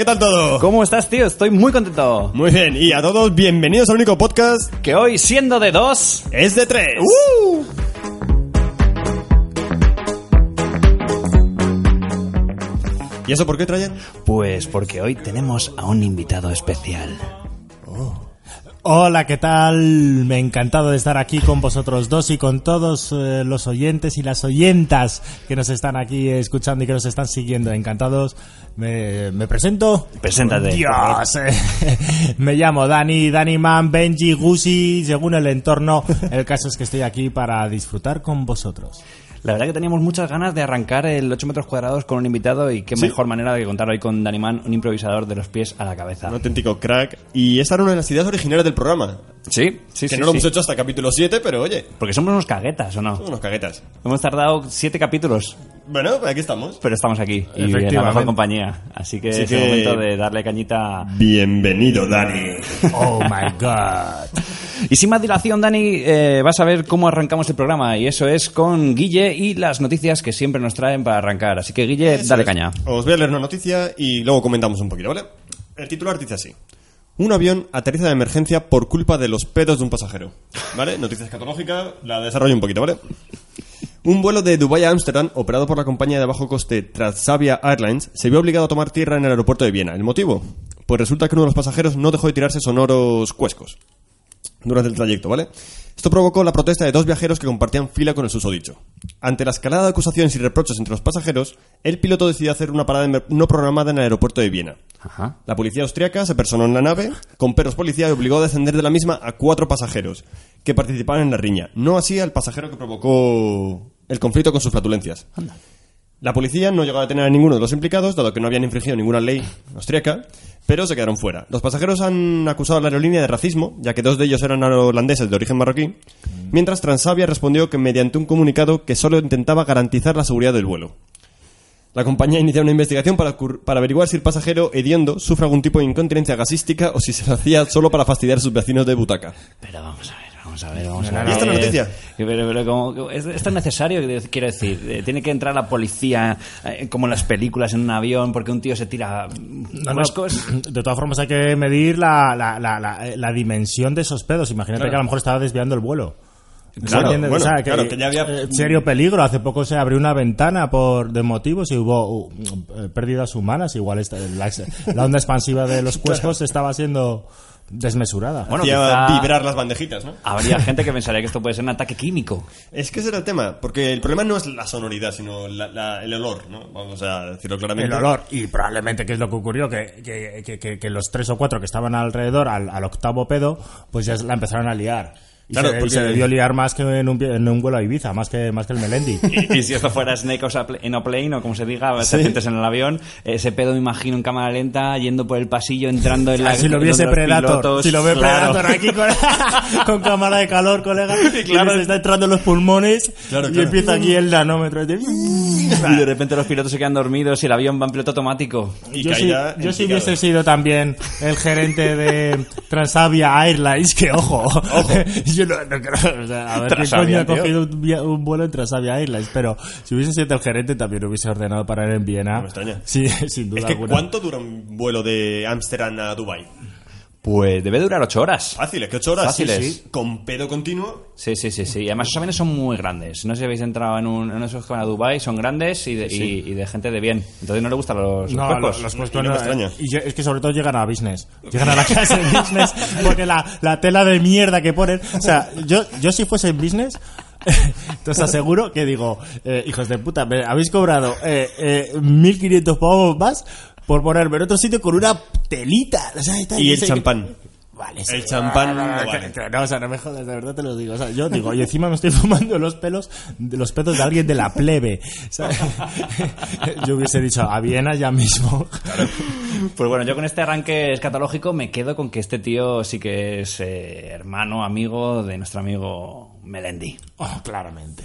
¿Qué tal todo? ¿Cómo estás, tío? Estoy muy contento. Muy bien, y a todos bienvenidos al único podcast Que hoy, siendo de dos, es de tres. ¡Uh! ¿Y eso por qué, Trajan? pues porque hoy tenemos a un invitado especial. Hola, ¿qué tal? Me ha encantado de estar aquí con vosotros dos y con todos eh, los oyentes y las oyentas que nos están aquí escuchando y que nos están siguiendo. Encantados. Me, me presento. Preséntate. Dios. eh, me llamo Dani, Dani Man, Benji, Gusi, según el entorno. El caso es que estoy aquí para disfrutar con vosotros. La verdad que teníamos muchas ganas de arrancar el 8 metros cuadrados con un invitado y qué Sí. mejor manera de contar hoy con Dani Man, un improvisador de los pies a la cabeza. Un auténtico crack. Y esta era una de las ideas originales del programa. Sí, sí, que sí. no lo sí. hemos hecho hasta capítulo 7, pero oye, Porque somos unos caguetas, ¿o no? son unos caguetas. Hemos tardado siete capítulos, Bueno, pues aquí estamos. pero estamos aquí. Y en la mejor compañía. Así que Así es el que- momento de darle cañita Bienvenido, Dani. Oh my god. Y sin más dilación, Dani, eh, vas a ver cómo arrancamos el programa. Y eso es con Guille y las noticias que siempre nos traen para arrancar. Así que, Guille, Eso dale es. caña. Os voy a leer una noticia y luego comentamos un poquito, ¿vale? El titular dice así. Un avión aterriza de emergencia por culpa de los pedos de un pasajero. ¿Vale? Noticia escatológica, la desarrollo un poquito, ¿vale? Un vuelo de Dubái a Ámsterdam, operado por la compañía de bajo coste Transavia Airlines, se vio obligado a tomar tierra en el aeropuerto de Viena. ¿El motivo? Pues resulta que uno de los pasajeros no dejó de tirarse sonoros cuescos durante el trayecto, ¿vale? Esto provocó la protesta de dos viajeros que compartían fila con el susodicho. Ante la escalada de acusaciones y reproches entre los pasajeros, el piloto decidió hacer una parada no programada en el aeropuerto de Viena. Ajá. La policía austriaca se personó en la nave con perros policía y obligó a descender de la misma a cuatro pasajeros que participaban en la riña, no así al pasajero que provocó el conflicto con sus flatulencias. La policía no llegó a detener a ninguno de los implicados, dado que no habían infringido ninguna ley austriaca, pero se quedaron fuera. Los pasajeros han acusado a la aerolínea de racismo, ya que dos de ellos eran holandeses de origen marroquí, mientras Transavia respondió que mediante un comunicado que solo intentaba garantizar la seguridad del vuelo. La compañía inició una investigación para, para averiguar si el pasajero hediondo sufre algún tipo de incontinencia gasística o si se lo hacía solo para fastidiar a sus vecinos de butaca. Pero vamos a ver, vamos a ver, vamos a ver. ¿Y esta es la noticia? Eh, Pero, pero como- ¿es- ¿Esto es necesario? Quiero decir, eh, tiene que entrar la policía, eh, como en las películas, en un avión, porque un tío se tira No, no, huescos. De todas formas hay que medir la, la, la, la, la dimensión de esos pedos. Imagínate Claro. que a lo mejor estaba desviando el vuelo. Claro, bueno, O sea, claro, que ya había- eh, serio peligro. Hace poco se abrió una ventana por de motivos y hubo uh, eh, pérdidas humanas. Igual esta- la, la onda expansiva de los cuescos estaba siendo desmesurada. Bueno, Hacía quizá- vibrar las bandejitas, ¿no? Habría gente que pensaría que esto puede ser un ataque químico. Es que ese era el tema, porque el problema no es la sonoridad, sino la- la- el olor, ¿no? Vamos a decirlo claramente. el olor y probablemente qué es lo que ocurrió que, que, que- que- que los tres o cuatro que estaban alrededor al, al octavo pedo pues ya la empezaron a liar y, Claro, se, y porque- se debió liar más que en un, en un vuelo a Ibiza más que más que el Melendi Y, y si esto fuera Snake on a pla- in a plane, o como se diga, serpientes en el avión, ese pedo me imagino en cámara lenta, yendo por el pasillo, entrando en la... Ah, si lo viese Predator pilotos, si lo ve claro. Predator aquí con, con cámara de calor colega y claro. se está entrando en los pulmones Claro, y claro. empieza aquí el nanómetro de- Y de repente los pilotos se quedan dormidos y el avión va en piloto automático. Y yo, si, yo en si hubiese sido también el gerente de Transavia Airlines, que ojo, yo no, no creo, o sea, a ver qué coño ha cogido un, vuelo en Transavia Airlines, pero si hubiese sido el gerente también hubiese ordenado para ir en Viena. No me extraña. Sí, sin duda Es que alguna. ¿cuánto dura un vuelo de Ámsterdam a Dubai? Pues debe durar ocho horas. Fáciles, que ocho horas. Fáciles. Sí, sí. Con pedo continuo. Sí, sí, sí, sí. Y además esos aviones son muy grandes. No sé si habéis entrado en, un, en esos que van a Dubai, son grandes y de, y- y de gente de bien. Entonces no le gustan los, No, los, los Y cuerpos no me no, extraña. y yo- es que sobre todo llegan a business. Llegan a la clase de business porque la, la tela de mierda que ponen. O sea, yo, yo si fuese en business, te os aseguro que digo, eh, hijos de puta, me habéis cobrado eh, eh, 1500 pavos más por ponerme en otro sitio con una telita. O sea, tal, Y el champán. Vale, El champán no, no no, vale. no, o sea, no me jodas, de verdad te lo digo. O sea, yo digo, y encima me estoy fumando los pelos, de los pedos de alguien de la plebe. O sea, yo hubiese dicho, a Viena ya mismo. Pues bueno, yo con este arranque escatológico me quedo con que este tío sí que es eh, hermano, amigo de nuestro amigo Melendi. Oh, claramente.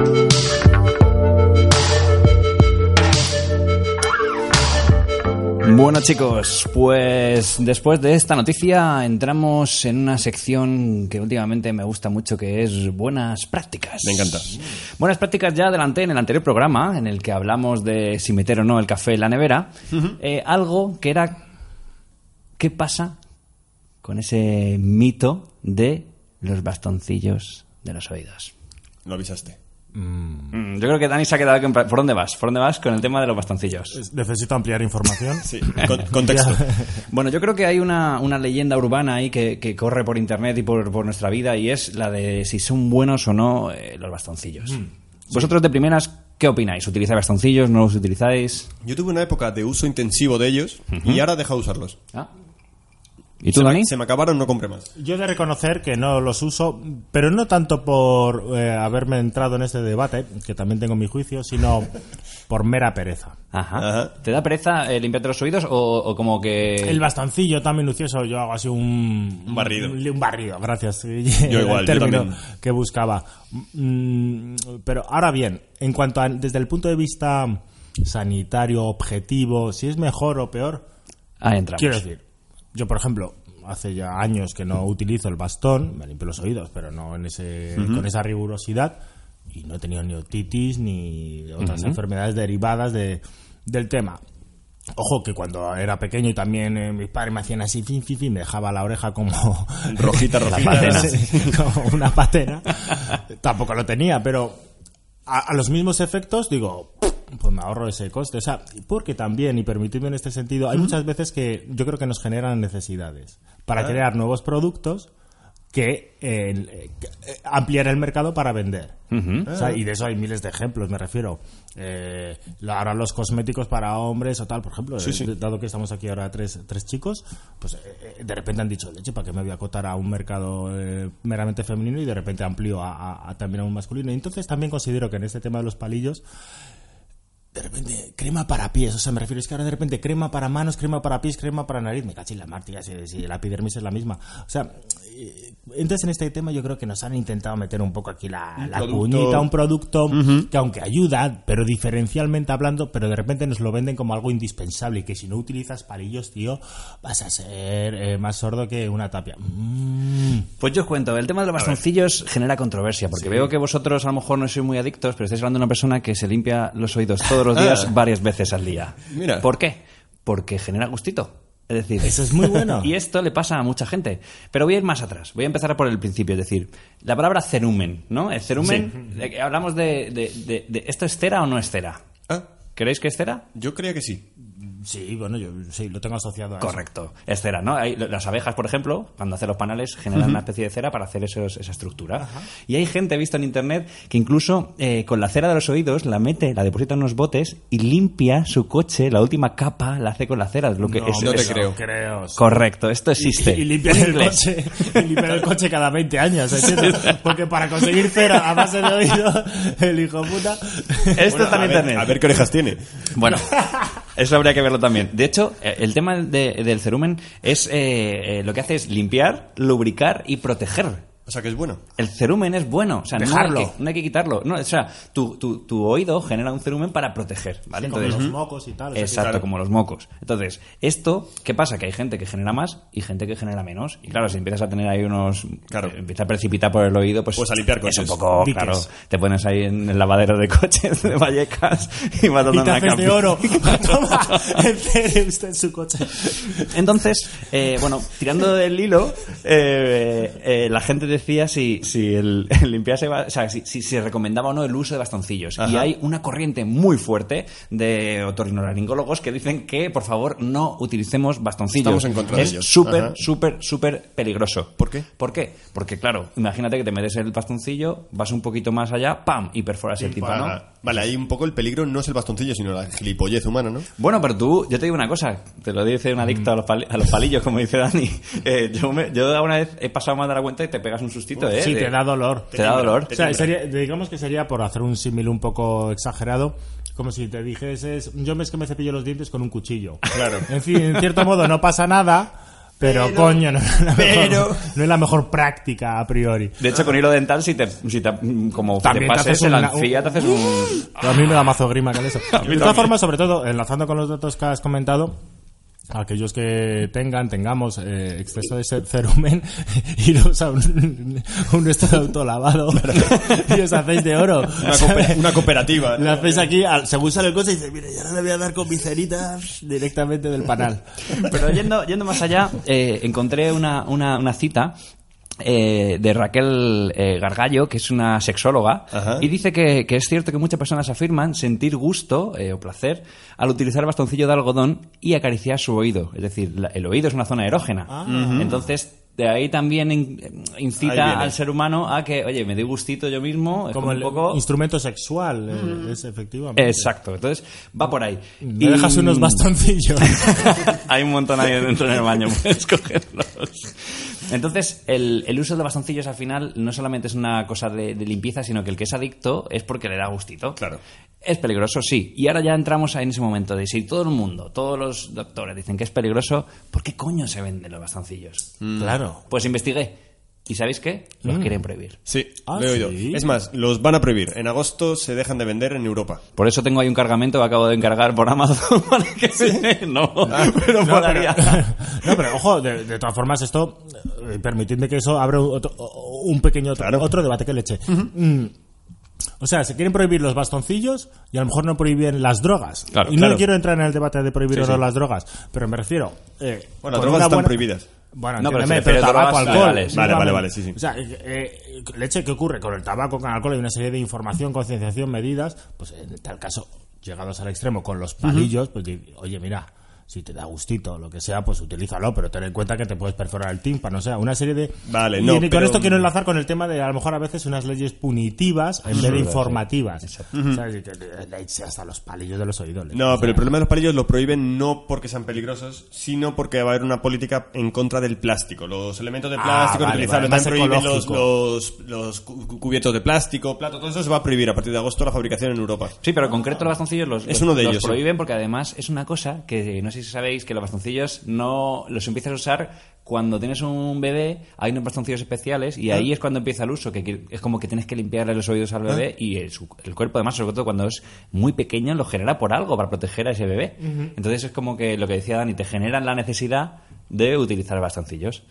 Bueno chicos, pues después de esta noticia entramos en una sección que últimamente me gusta mucho que es buenas prácticas. Me encanta. Buenas prácticas ya adelanté en el anterior programa en el que hablamos de si meter o no el café en la nevera. Eh, algo que era ¿qué pasa con ese mito de los bastoncillos de los oídos? Lo avisaste. Mm, Yo creo que Dani se ha quedado con... ¿Por dónde vas? ¿Por dónde vas con el tema de los bastoncillos? Necesito ampliar información. Sí. Con- contexto. Bueno, yo creo que hay una, una leyenda urbana ahí que, que corre por internet y por, por nuestra vida y es la de si son buenos o no eh, los bastoncillos. Vosotros de primeras, ¿qué opináis? ¿Utilizáis bastoncillos? ¿No los utilizáis? Yo tuve una época de uso intensivo de ellos y ahora he dejado de usarlos. Ah. ¿Y tú, se, Dani? me, se me acabaron, no compré más. Yo he de reconocer que no los uso, pero no tanto por eh, haberme entrado en este debate, que también tengo mi juicio, sino por mera pereza. Ajá. Ajá. ¿Te da pereza eh, limpiarte los oídos o, o como que...? El bastoncillo tan minucioso, yo hago así un... Un barrido. Un, un barrido, gracias. Yo igual, el yo término también. que buscaba. Mm, pero ahora bien, en cuanto a, desde el punto de vista sanitario, objetivo, si es mejor o peor, Ahí entramos. quiero decir, yo por ejemplo, hace ya años que no utilizo el bastón, me limpio los oídos, pero no en ese, con esa rigurosidad, y no he tenido ni otitis ni otras enfermedades derivadas de, del tema. Ojo que cuando era pequeño y también eh, mis padres me hacían así, fin, fin, fin, me dejaba la oreja como Rojita, rojita. patena. Como una patena. Tampoco lo tenía, pero a, a los mismos efectos digo, pues me ahorro ese coste. O sea, porque también, y permitidme en este sentido, hay muchas veces que yo creo que nos generan necesidades para crear nuevos productos que, eh, que, eh, ampliar el mercado para vender. O sea, y de eso hay miles de ejemplos, me refiero. Eh, ahora los cosméticos para hombres o tal, por ejemplo, Sí, sí. eh, dado que estamos aquí ahora tres, tres chicos, pues eh, de repente han dicho, leche, ¿para qué me voy a acotar a un mercado meramente femenino y de repente amplío a, a- a también a un masculino? Y entonces también considero que en este tema de los palillos, de repente, crema para pies, o sea, me refiero, es que ahora de repente crema para manos, crema para pies, crema para nariz, me cachis la martilla, si, si la epidermis es la misma. O sea, eh, entonces en este tema yo creo que nos han intentado meter un poco aquí la, la producto. cuñita, un producto que aunque ayuda, pero diferencialmente hablando, pero de repente nos lo venden como algo indispensable y que si no utilizas palillos, tío, vas a ser eh, más sordo que una tapia. Mm. Pues yo os cuento, el tema de los bastoncillos genera controversia, porque veo que vosotros a lo mejor no sois muy adictos, pero estáis hablando de una persona que se limpia los oídos todos los días Ah. varias veces al día. Mira. ¿Por qué? Porque genera gustito. Es decir, Eso es muy bueno. y esto le pasa a mucha gente. Pero voy a ir más atrás. Voy a empezar por el principio. Es decir, la palabra cerumen, ¿no? El cerumen, que hablamos de, de- de- de- ¿Esto es cera o no es cera? Ah, ¿Creéis que es cera? yo creía que sí. Sí, bueno, yo sí, lo tengo asociado a eso. Correcto. Es cera, ¿no? Hay- las abejas, por ejemplo, cuando hacen los panales, generan una especie de cera para hacer esos- esa estructura. Y hay gente, he visto en internet, que incluso eh, con la cera de los oídos la mete, la deposita en unos botes y limpia su coche, la última capa la hace con la cera. Lo que No, es, no te es- creo. creo sí. Correcto, esto existe. Y, y el coche, y el coche cada 20 años, ¿entiendes? Porque para conseguir cera a base de oído, el hijo puta. Esto está en internet. a ver qué orejas tiene. Bueno, eso habría que verlo también. De hecho, eh, el tema de- del cerumen es eh, eh, lo que hace es limpiar, lubricar y proteger. O sea que es bueno. El cerumen es bueno, o sea, no hay, Dejarlo. que, no hay que quitarlo. No, o sea, tu, tu, tu oído genera un cerumen para proteger, ¿vale? Como Entonces, los mocos y tal. o sea que- Exacto, claro. como los mocos. Entonces, esto, ¿qué pasa? Que hay gente que genera más y gente que genera menos. Y claro, si empiezas a tener ahí unos... Claro. eh, Empieza a precipitar por el oído, pues... Pues a limpiar Es coches. un poco, Diques. claro, te pones ahí en el lavadero de coches de Vallecas y vas dando una de oro. Toma, en su coche. Entonces, eh, bueno, tirando del hilo, eh, eh, la gente decía si, si el, el limpiarse, o sea, si, si se recomendaba o no el uso de bastoncillos. Y hay una corriente muy fuerte de otorrinolaringólogos que dicen que, por favor, no utilicemos bastoncillos. Estamos en contra de es ellos. súper, Ajá. súper, súper peligroso. ¿Por qué? ¿Por qué? Porque, claro, imagínate que te metes el bastoncillo, vas un poquito más allá, ¡pam! y perforas el tímpano. Vale, ahí un poco el peligro no es el bastoncillo, sino la gilipollez humana, ¿no? Bueno, pero tú, yo te digo una cosa, te lo dice un adicto a los, a los palillos, como dice Dani. Eh, yo, me- yo alguna vez he pasado más de la cuenta y te pegas un sustito, ¿eh? Sí, De- te da dolor. Te da dolor. O sea, sería- digamos que sería, por hacer un símil un poco exagerado, como si te dijeses, yo me es que me cepillo los dientes con un cuchillo. Claro. En fin, en cierto modo no pasa nada, pero, coño, no es, la pero- mejor, no es la mejor práctica a priori. De hecho, con hilo dental, si te, si te como También te te pases haces el ancilla, te haces un... A mí me da mazo grima con eso. De todas formas, sobre todo, enlazando con los datos que has comentado, aquellos que tengan, tengamos eh, exceso de cerumen, iros a un, un esto de autolavado y os hacéis de oro. Una, cooper- una cooperativa. Le hacéis aquí, al- según sale el coche, y dice, mire, ya no le voy a dar con directamente del panal. Pero yendo, yendo más allá, eh, encontré una, una, una cita eh, de Raquel eh, Gargallo, que es una sexóloga, Ajá. y dice que, que es cierto que muchas personas afirman sentir gusto eh, o placer al utilizar bastoncillo de algodón y acariciar su oído. Es decir, la- el oído es una zona erógena. Entonces, de ahí también in- Ahí incita al ser humano a que, oye, me doy gustito yo mismo. es Como como el un poco... instrumento sexual, eh, es efectivamente. Exacto, entonces va por ahí. Me dejas unos bastoncillos. Hay un montón ahí dentro en el baño, puedes cogerlos. Entonces, el, el uso de bastoncillos al final no solamente es una cosa de, de limpieza, sino que el que es adicto es porque le da gustito. Claro. Es peligroso, sí. Y ahora ya entramos en ese momento de si todo el mundo, todos los doctores dicen que es peligroso, ¿por qué coño se venden los bastoncillos? Claro. Pues investigué. ¿Y sabéis qué? Los quieren prohibir. Sí, Ah, lo he oído. ¿sí? Es más, los van a prohibir. En agosto se dejan de vender en Europa. Por eso tengo ahí un cargamento que acabo de encargar por Amazon para que no, pero No, pero, no, pero ojo, de, de todas formas, esto, eh, permitidme que eso abra otro- un pequeño otro, Claro. otro debate que leche. Mm. O sea, se quieren prohibir los bastoncillos y a lo mejor no prohíben las drogas. Claro, y no claro. quiero entrar en el debate de prohibir Sí, o no sí. las drogas, pero me refiero. eh, Bueno, las drogas están buena- prohibidas. Bueno, No, pero se pero, tabaco, alcohol. legales. Vale, vale, vale. sí, sí. O sea, eh, eh, leche, ¿qué ocurre? Con el tabaco, con el alcohol hay una serie de información, concienciación, medidas. Pues en tal caso, llegados al extremo con los palillos, pues di- oye, mira, si te da gustito, lo que sea, pues utilízalo, pero ten en cuenta que te puedes perforar el tímpano, o sea, una serie de... Vale, y, no, y con pero- esto quiero enlazar con el tema de a lo mejor a veces unas leyes punitivas en vez de informativas. Le- le eche hasta los palillos de los oídos. No, o pero el problema de los palillos lo prohíben no porque sean peligrosos, sino porque va a haber una política en contra del plástico. Los elementos de Ah, plástico vale, reutilizables vale, también más prohíben los, los, los cu- cubiertos de plástico, plato, todo eso se va a prohibir a partir de agosto la fabricación en Europa. Sí, pero en concreto los bastoncillos los, Es uno de los ellos, sí. prohíben porque además es una cosa que no sé si sabéis que los bastoncillos no los empiezas a usar cuando tienes un bebé, hay unos bastoncillos especiales y ahí es cuando empieza el uso, que es como que tienes que limpiarle los oídos al bebé y el, su- el cuerpo además, sobre todo cuando es muy pequeño, lo genera por algo, para proteger a ese bebé. Entonces es como que lo que decía Dani, te generan la necesidad de utilizar bastoncillos.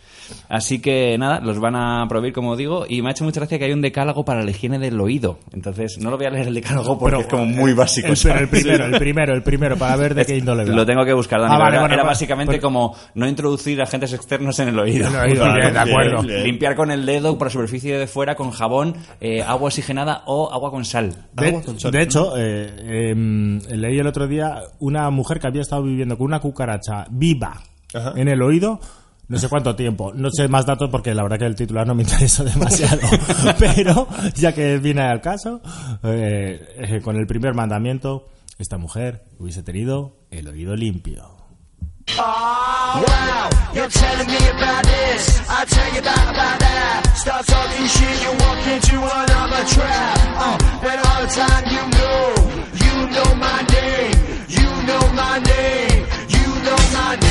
Así que nada, los van a prohibir, como digo, y me ha hecho mucha gracia que hay un decálogo para la higiene del oído. Entonces, no lo voy a leer el decálogo porque es como muy básico. El, pero el primero, el primero, el primero, para ver de qué índole va. Lo tengo que buscar, Dani. Ah, pero vale, era, bueno, era bueno, básicamente pues- como no introducir agentes externos en el oído. En el oído, Vale, bien, de acuerdo. bien, bien. Limpiar con el dedo por la superficie de fuera con jabón, eh, agua oxigenada o agua con sal. De, Agua con sal. de hecho, eh, em, leí el otro día una mujer que había estado viviendo con una cucaracha viva Ajá. en el oído. No sé cuánto tiempo, no sé más datos porque la verdad que el titular no me interesa demasiado. Pero, ya que viene al caso, eh, eh, con el primer mandamiento, esta mujer hubiese tenido el oído limpio. Wow, you're telling me about this. I tell you about, about that. Start talking shit, you walk into another trap. Uh, when all the time you know, you know my name. You know my name. You know my name.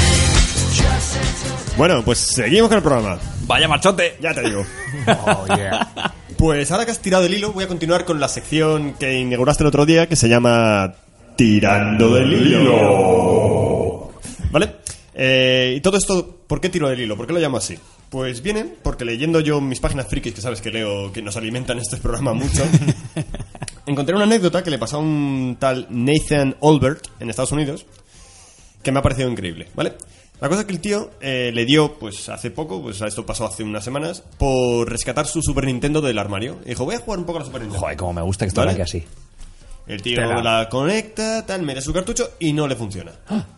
Bueno, pues seguimos con el programa. Vaya machote. Ya te digo. Oh, yeah. Pues ahora que has tirado del hilo, voy a continuar con la sección que inauguraste el otro día, que se llama Tirando del hilo. ¿Vale? Eh, y todo esto, ¿por qué tiro del hilo? ¿Por qué lo llamo así? Pues viene porque leyendo yo mis páginas frikis, que sabes que leo, que nos alimentan este programa mucho, encontré una anécdota que le pasó a un tal Nathan Olbert en Estados Unidos, que me ha parecido increíble, ¿vale? La cosa es que el tío eh, le dio, pues hace poco, pues esto pasó hace unas semanas, por rescatar su Super Nintendo del armario. Y dijo, voy a jugar un poco a la Super Nintendo. Joder, como me gusta que esto ¿Vale? arranque así. El tío Tela. la conecta, tal, mete su cartucho y no le funciona.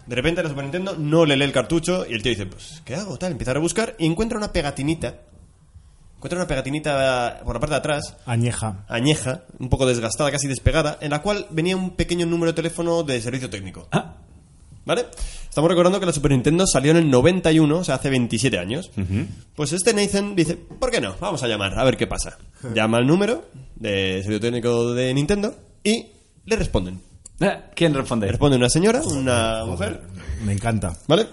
De repente la Super Nintendo no le lee el cartucho y el tío dice, pues, ¿qué hago? Tal, empieza a rebuscar y encuentra una pegatinita. Encuentra una pegatinita por la parte de atrás, Añeja. añeja, un poco desgastada, casi despegada, en la cual venía un pequeño número de teléfono de servicio técnico. Ah. ¿Vale? Estamos recordando que la Super Nintendo salió en el 91, o sea, hace 27 años. Pues este Nathan dice, ¿por qué no? Vamos a llamar, a ver qué pasa. Llama al número de servicio técnico de Nintendo y le responden. Eh, ¿Quién responde? Responde una señora, una mujer, Me encanta. ¿vale?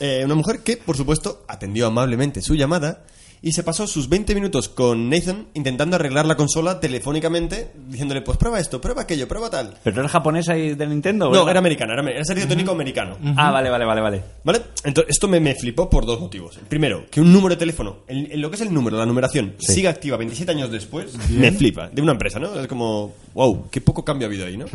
Eh, una mujer que, por supuesto, atendió amablemente su llamada y se pasó sus 20 minutos con Nathan intentando arreglar la consola telefónicamente, diciéndole, pues prueba esto, prueba aquello, prueba tal. ¿Pero era japonesa y de Nintendo? No, ¿verdad? era americana, era, era servicio técnico americano. Ah, vale, vale, vale, vale. ¿Vale? Entonces, esto me, me flipó por dos motivos. El primero, que un número de teléfono, en, en lo que es el número, la numeración, siga activa 27 años después, me flipa. De una empresa, ¿no? Es como, wow, qué poco cambio ha habido ahí, ¿no?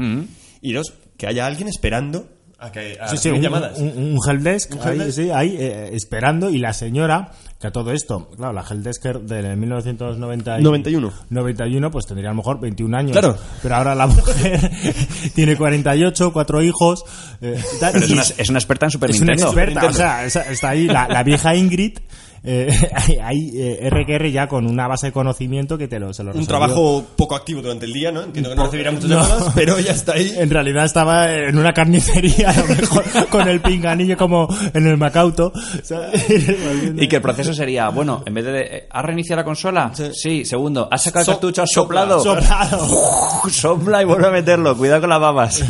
Y dos, que haya alguien esperando a que a Sí, sí, un, llamadas. un- un helpdesk, Un ahí, sí, ahí, eh, esperando y la señora, que a todo esto, claro, la helpdesker del 1990 y- 91. 91, pues tendría a lo mejor 21 años. Claro. Pero ahora la mujer tiene 48, cuatro hijos. eh, es una, es una experta en Super es una Nintendo. experta, o sea, está ahí la, la vieja Ingrid. Eh, hay eh, RQR ya con una base de conocimiento que te lo, se lo Un trabajo poco activo durante el día, ¿no? Entiendo que no recibirá muchas No. llamadas, pero ella está ahí. En realidad estaba en una carnicería, a lo mejor, con el pinganillo como en el Macauto. ¿sabes? Y que el proceso sería, bueno, en vez de... eh, ¿Has reiniciado la consola? Sí. Segundo, ¿has sacado So- el cartucho? ¿Has sopla, soplado? Soplado. Sopla y vuelve a meterlo. Cuidado con las babas.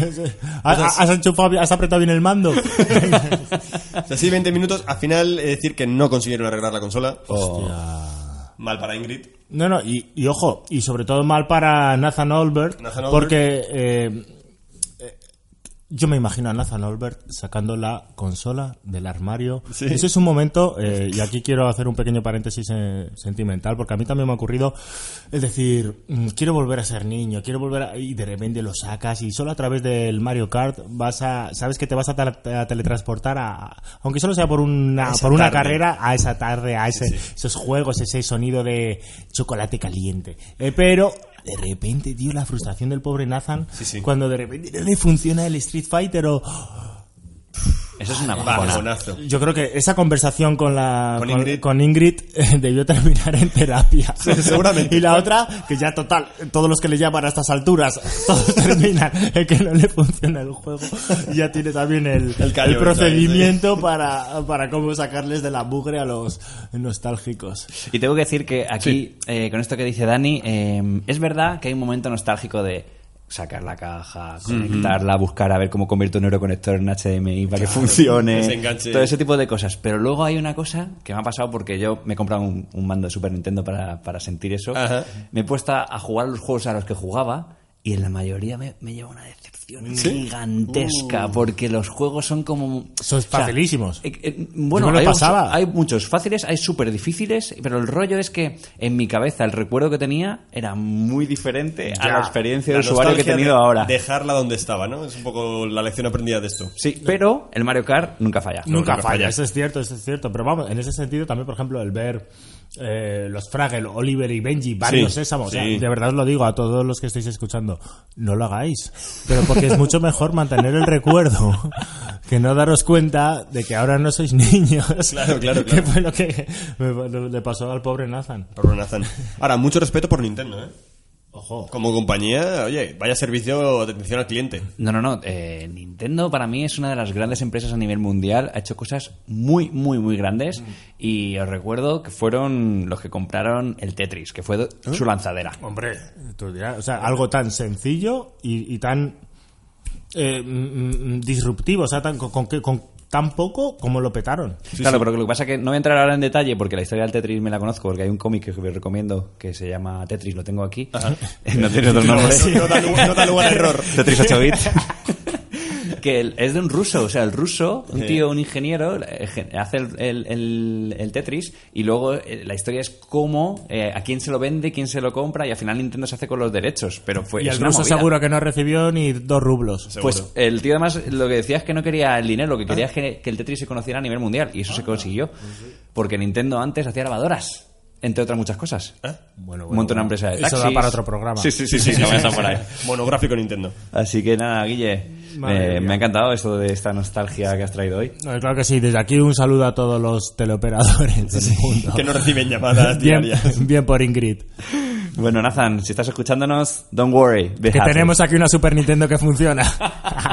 ¿Has, has enchufado has apretado bien el mando? O sea, sí, 20 minutos. Al final, he de decir que no consiguieron arreglar la consola. Mal para Ingrid. No, no, y, y ojo, y sobre todo mal para Nathan Olbert, Nathan Olbert. porque eh, yo me imagino a Nathan Olbert sacando la consola del armario. Sí. Ese es un momento, eh, y aquí quiero hacer un pequeño paréntesis eh, sentimental, porque a mí también me ha ocurrido, es decir, mm, quiero volver a ser niño, quiero volver a... y de repente lo sacas y solo a través del Mario Kart vas a, sabes que te vas a, tra- a teletransportar a, aunque solo sea por una, por una tarde. carrera, a esa tarde, a ese, esos juegos, ese sonido de chocolate caliente. Eh, pero de repente, tío, la frustración del pobre Nathan Sí, sí. cuando de repente no le funciona el Street Fighter o Eso es una Va, bajona. bonazo. yo creo que esa conversación con la Con Ingrid. con Ingrid, eh, debió terminar en terapia. seguramente. Y la otra, que ya total, todos los que le llaman a estas alturas, todos terminan en que no le funciona el juego. Y ya tiene también el, El callo, el procedimiento para, para cómo sacarles de la mugre a los nostálgicos. Y tengo que decir que aquí, eh, con esto que dice Dani, eh, es verdad que hay un momento nostálgico de sacar la caja, conectarla, buscar a ver cómo convierto un neuroconector en HDMI para que funcione, enganche. todo ese tipo de cosas. Pero luego hay una cosa que me ha pasado porque yo me he comprado un, un mando de Super Nintendo para, para sentir eso. Ajá. Me he puesto a jugar los juegos a los que jugaba y en la mayoría me, me lleva una decepción gigantesca porque los juegos son como... Son facilísimos. eh, eh, bueno, hay, pasaba. mucho- hay muchos fáciles, hay súper difíciles, pero el rollo es que en mi cabeza el recuerdo que tenía era muy diferente a la experiencia de La usuario que he tenido de ahora. Dejarla donde estaba, ¿no? Es un poco la lección aprendida de esto. Sí, pero el Mario Kart nunca falla. Nunca nunca falla, falla. eso es cierto, eso es cierto. Pero vamos, en ese sentido también, por ejemplo, el ver eh, los Fraggle, Oliver y Benji, varios Sí, sésamos. o sea, de verdad os lo digo a todos los que estáis escuchando, no lo hagáis. Pero porque es mucho mejor mantener el recuerdo que no daros cuenta de que ahora no sois niños. Claro, claro, Que claro. fue lo que me- le pasó al pobre Nathan. Por Nathan. Ahora, mucho respeto por Nintendo, ¿eh? Ojo. Como compañía, oye, vaya servicio de atención al cliente. No, no, no. eh, Nintendo para mí es una de las grandes empresas a nivel mundial. Ha hecho cosas muy, muy, muy grandes. Y os recuerdo que fueron los que compraron el Tetris, que fue do- su lanzadera. Hombre, tú dirás, o sea, algo tan sencillo y, y tan eh, mm, mm, disruptivo, o sea, tan, con, con, qué- con tan poco como lo petaron. claro, pero lo que pasa es que no voy a entrar ahora en detalle porque la historia del Tetris me la conozco, porque hay un cómic que os recomiendo que se llama Tetris, lo tengo aquí. no tiene otro nombre. Sí, no da lugar, no da lugar a error. Tetris 8 bits. Que es de un ruso, o sea, el ruso, un tío, un ingeniero, eh, hace el, el- el- el Tetris y luego eh, la historia es cómo, eh, a quién se lo vende, quién se lo compra y al final Nintendo se hace con los derechos. Pero fue, y es el una ruso movida. seguro que no recibió ni dos rublos. Pues el tío además lo que decía es que no quería el dinero, lo que quería es que, que el Tetris se conociera a nivel mundial y eso se consiguió. Porque Nintendo antes hacía lavadoras, entre otras muchas cosas. Bueno, Un montón de empresas de Eso taxis. da para otro programa. Sí, sí, sí, sí, no vayas a por ahí. Monográfico Nintendo. Así que nada, Guille, Mía. me ha encantado esto de esta nostalgia que has traído hoy. No, claro que sí, desde aquí un saludo a todos los teleoperadores del mundo. Que no reciben llamadas bien, diarias. bien por Ingrid. Bueno, Nathan, si estás escuchándonos, don't worry. Que happy. tenemos aquí una Super Nintendo que funciona.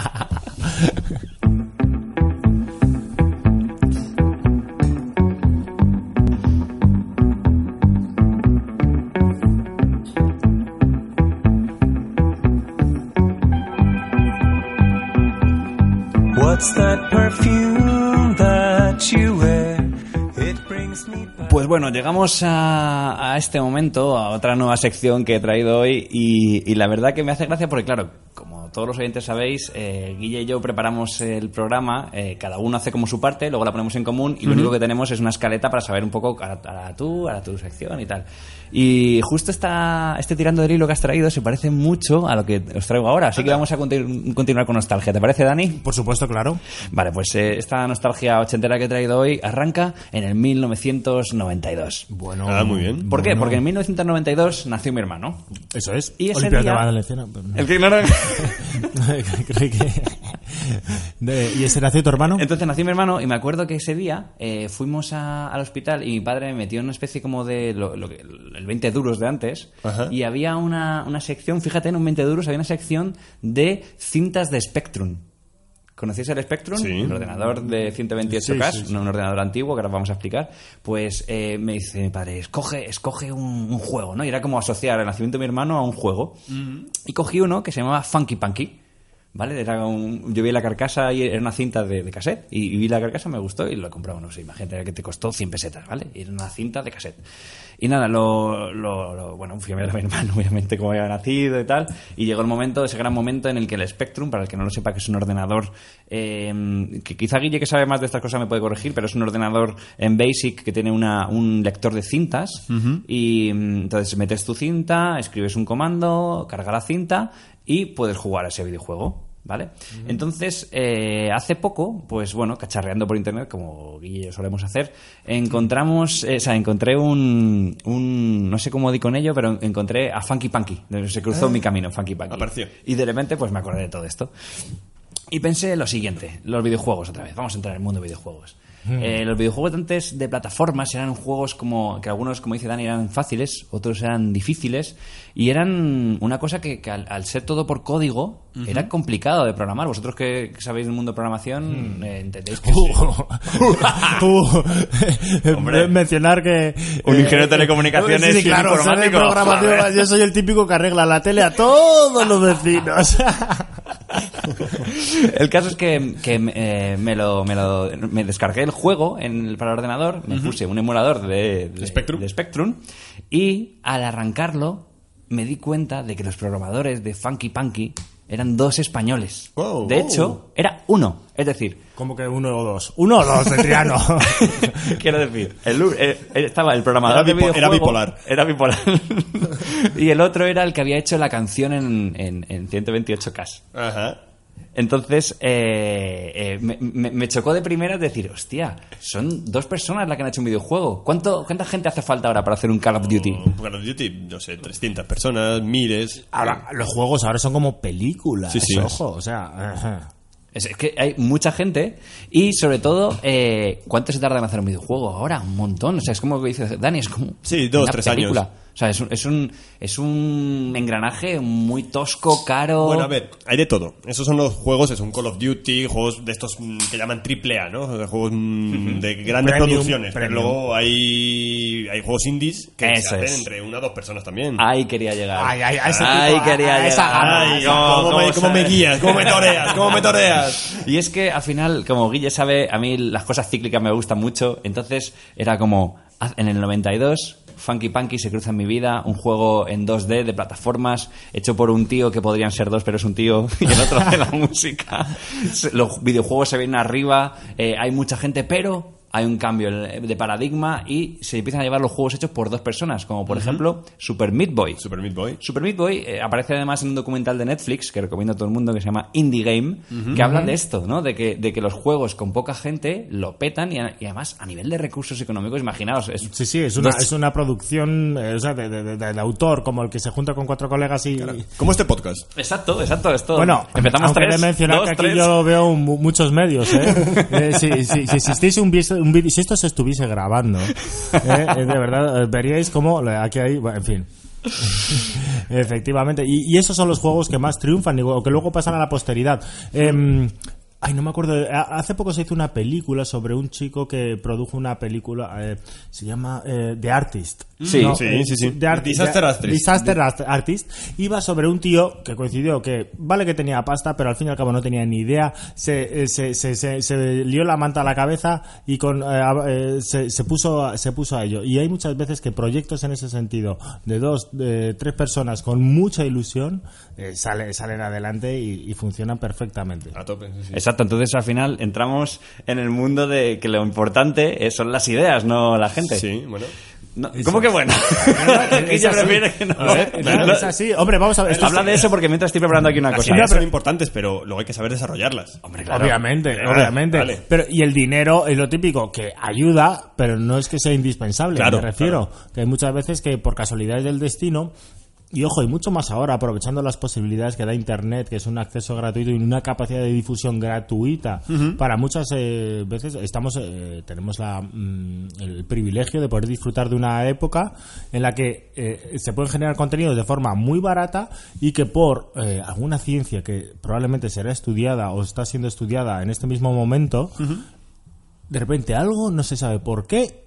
Pues bueno, llegamos a, a este momento, a otra nueva sección que he traído hoy y, y la verdad que me hace gracia porque claro, como todos los oyentes sabéis, eh, Guille y yo preparamos el programa, eh, cada uno hace como su parte, luego la ponemos en común y lo único que tenemos es una escaleta para saber un poco a, a tú, a tu sección y tal. Y justo esta, este tirando del hilo que has traído se parece mucho a lo que os traigo ahora, así que vamos a continu- continuar con nostalgia. ¿Te parece, Dani? Por supuesto, claro. Vale, pues eh, esta nostalgia ochentera que he traído hoy arranca en el 1992. Bueno, Ah, muy bien. ¿Por qué? Porque en 1992 nació mi hermano. Eso es. Y ese Olimpiada día- de Valenciana. El que no era- Creí que- De- ¿Y ese nació tu hermano? Entonces nació mi hermano y me acuerdo que ese día eh, fuimos a- al hospital y mi padre me metió en una especie como de lo, lo que- el 20 duros de antes Ajá. y había una, una sección, fíjate, en un 20 duros había una sección de cintas de Spectrum. ¿Conocéis el Spectrum? Sí. El ordenador de 128K, Sí, sí, sí. un ordenador antiguo que ahora vamos a explicar. Pues eh, me dice mi padre, escoge, escoge un, un juego, ¿no? Y era como asociar el nacimiento de mi hermano a un juego. Y cogí uno que se llamaba Funky Punky. ¿Vale? Era un, yo vi la carcasa y era una cinta de, de cassette. Y, y vi la carcasa, me gustó y lo compraba. No sé, imagínate que te costó 100 pesetas, ¿vale? Y era una cinta de cassette. Y nada, lo, lo- lo- bueno, fui a ver a mi hermano, obviamente, cómo había nacido y tal. Y llegó el momento, ese gran momento en el que el Spectrum, para el que no lo sepa, que es un ordenador, eh, que quizá Guille, que sabe más de estas cosas, me puede corregir, pero es un ordenador en Basic que tiene una, un lector de cintas. Y mm, entonces metes tu cinta, escribes un comando, carga la cinta y puedes jugar a ese videojuego. ¿Vale? Entonces, eh, hace poco, pues bueno, cacharreando por internet, como Guille y yo solemos hacer, encontramos, eh, o sea, encontré un, un, no sé cómo di con ello, pero encontré a Funky Punky. Se cruzó mi camino, Funky Punky. Apareció. Y de repente, pues me acordé de todo esto. Y pensé lo siguiente, los videojuegos otra vez, vamos a entrar en el mundo de videojuegos. Eh, los videojuegos de antes de plataformas eran juegos como que algunos, como dice Dani, eran fáciles, otros eran difíciles y eran una cosa que, que al, al ser todo por código era complicado de programar. Vosotros que, que sabéis del mundo de programación eh, entendéis que Uh, Hombre. mencionar que Un ingeniero de telecomunicaciones sí, y un claro, Joder. yo soy el típico que arregla la tele a todos los vecinos El caso es que, que, eh, me, lo, me, lo- me descargué el juego en el, para el ordenador, me puse un emulador de, de- Spectrum. de Spectrum y al arrancarlo me di cuenta de que los programadores de Funky Punky eran dos españoles. Wow. de hecho, era uno. Es decir, como que uno o dos uno o dos de Triano quiero decir, el, u- eh, estaba el programador Era de bipolar. Era bipolar. y el otro era el que había hecho la canción en, en, en 128K. Ajá. Entonces, eh, eh, me, me- me chocó de primera decir, hostia, son dos personas las que han hecho un videojuego. ¿Cuánto, ¿Cuánta gente hace falta ahora para hacer un Call of Duty? Call of Duty, no sé, 300 personas, miles. ahora los juegos ahora son como películas Sí, sí. ojo o sea ajá. Es que hay mucha gente y, sobre todo, eh, ¿cuánto se tarda en hacer un videojuego ahora? Un montón. O sea, es como que dice Dani, es como. Sí, dos, una tres película. años. O sea, es un, es un, es un engranaje muy tosco, caro. Bueno, a ver, hay de todo. Esos son los juegos, es un Call of Duty, juegos de estos mm, que llaman triple A, ¿no? O sea, Juegos mm, de grandes Premium, producciones. Pero luego hay, hay juegos indies que Eso se hacen es. entre una o dos personas también. Ahí quería llegar. Ay, ay, a ese Ay, tipo, quería a- esa llegar. gama, Ay, esa- cómo- ¿Cómo, cómo me, cómo me sabe. guías? ¿Cómo me toreas? ¿Cómo me toreas? Y es que al final, como Guille sabe, a mí las cosas cíclicas me gustan mucho. Entonces era como, en el 92, Funky Punky se cruza en mi vida, un juego en 2D de plataformas, hecho por un tío que podrían ser dos, pero es un tío, y el otro hace la música. Los videojuegos se ven arriba, eh, hay mucha gente, pero hay un cambio de paradigma y se empiezan a llevar los juegos hechos por dos personas, como por ejemplo Super Meat Boy. Super Meat Boy. Super Meat Boy eh, aparece además en un documental de Netflix que recomiendo a todo el mundo que se llama Indie Game, que habla de esto, ¿no? De que, de que los juegos con poca gente lo petan y, a- y además a nivel de recursos económicos, imaginaos, es, Sí, sí, es una, es una producción eh, o sea, de, de- de- de autor, como el que se junta con cuatro colegas y... Como este podcast. Exacto, exacto, esto. Bueno, empezamos de mencionar dos, que aquí tres. yo veo mu- muchos medios, ¿eh? Eh, si, si- si existiese un, vis- un vídeo, si esto se estuviese grabando, ¿eh? Eh, de verdad, eh, veríais cómo aquí hay, bueno, en fin. Efectivamente, y, y esos son los juegos que más triunfan o que luego pasan a la posteridad. Em, Ay, no me acuerdo. a- Hace poco se hizo una película sobre un chico que produjo una película. eh, se llama eh, The Artist. Sí, ¿no? sí, Eh, sí, sí. The Arti- Disaster Artist. Disaster Art- Artist. Iba sobre un tío que coincidió que, vale que tenía pasta, pero al fin y al cabo no tenía ni idea. Se, eh, se, se, se- lió la manta a la cabeza y con, se, se puso, se puso a ello. Y hay muchas veces que proyectos en ese sentido, de dos, de tres personas con mucha ilusión, eh, sale, salen adelante y, y funcionan perfectamente. A tope. sí, sí. Exacto, entonces al final entramos en el mundo de que lo importante eh, son las ideas, no la gente. Sí, bueno. No, ¿Cómo que bueno? Que no. A ver, claro, es así. Hombre, vamos a ver. Habla es- de eso porque mientras estoy preparando aquí una Las cosa. ideas son importantes, pero luego hay que saber desarrollarlas. Hombre, claro. Obviamente, Claro, obviamente. vale. Pero, y el dinero es lo típico, que ayuda, pero no es que sea indispensable, Claro, me refiero. Que hay muchas veces que por casualidades del destino, y ojo, y mucho más ahora, aprovechando las posibilidades que da Internet, que es un acceso gratuito y una capacidad de difusión gratuita, para muchas eh, veces estamos eh, tenemos la, mm, el privilegio de poder disfrutar de una época en la que eh, se pueden generar contenidos de forma muy barata y que por eh, alguna ciencia que probablemente será estudiada o está siendo estudiada en este mismo momento, de repente algo, no se sabe por qué,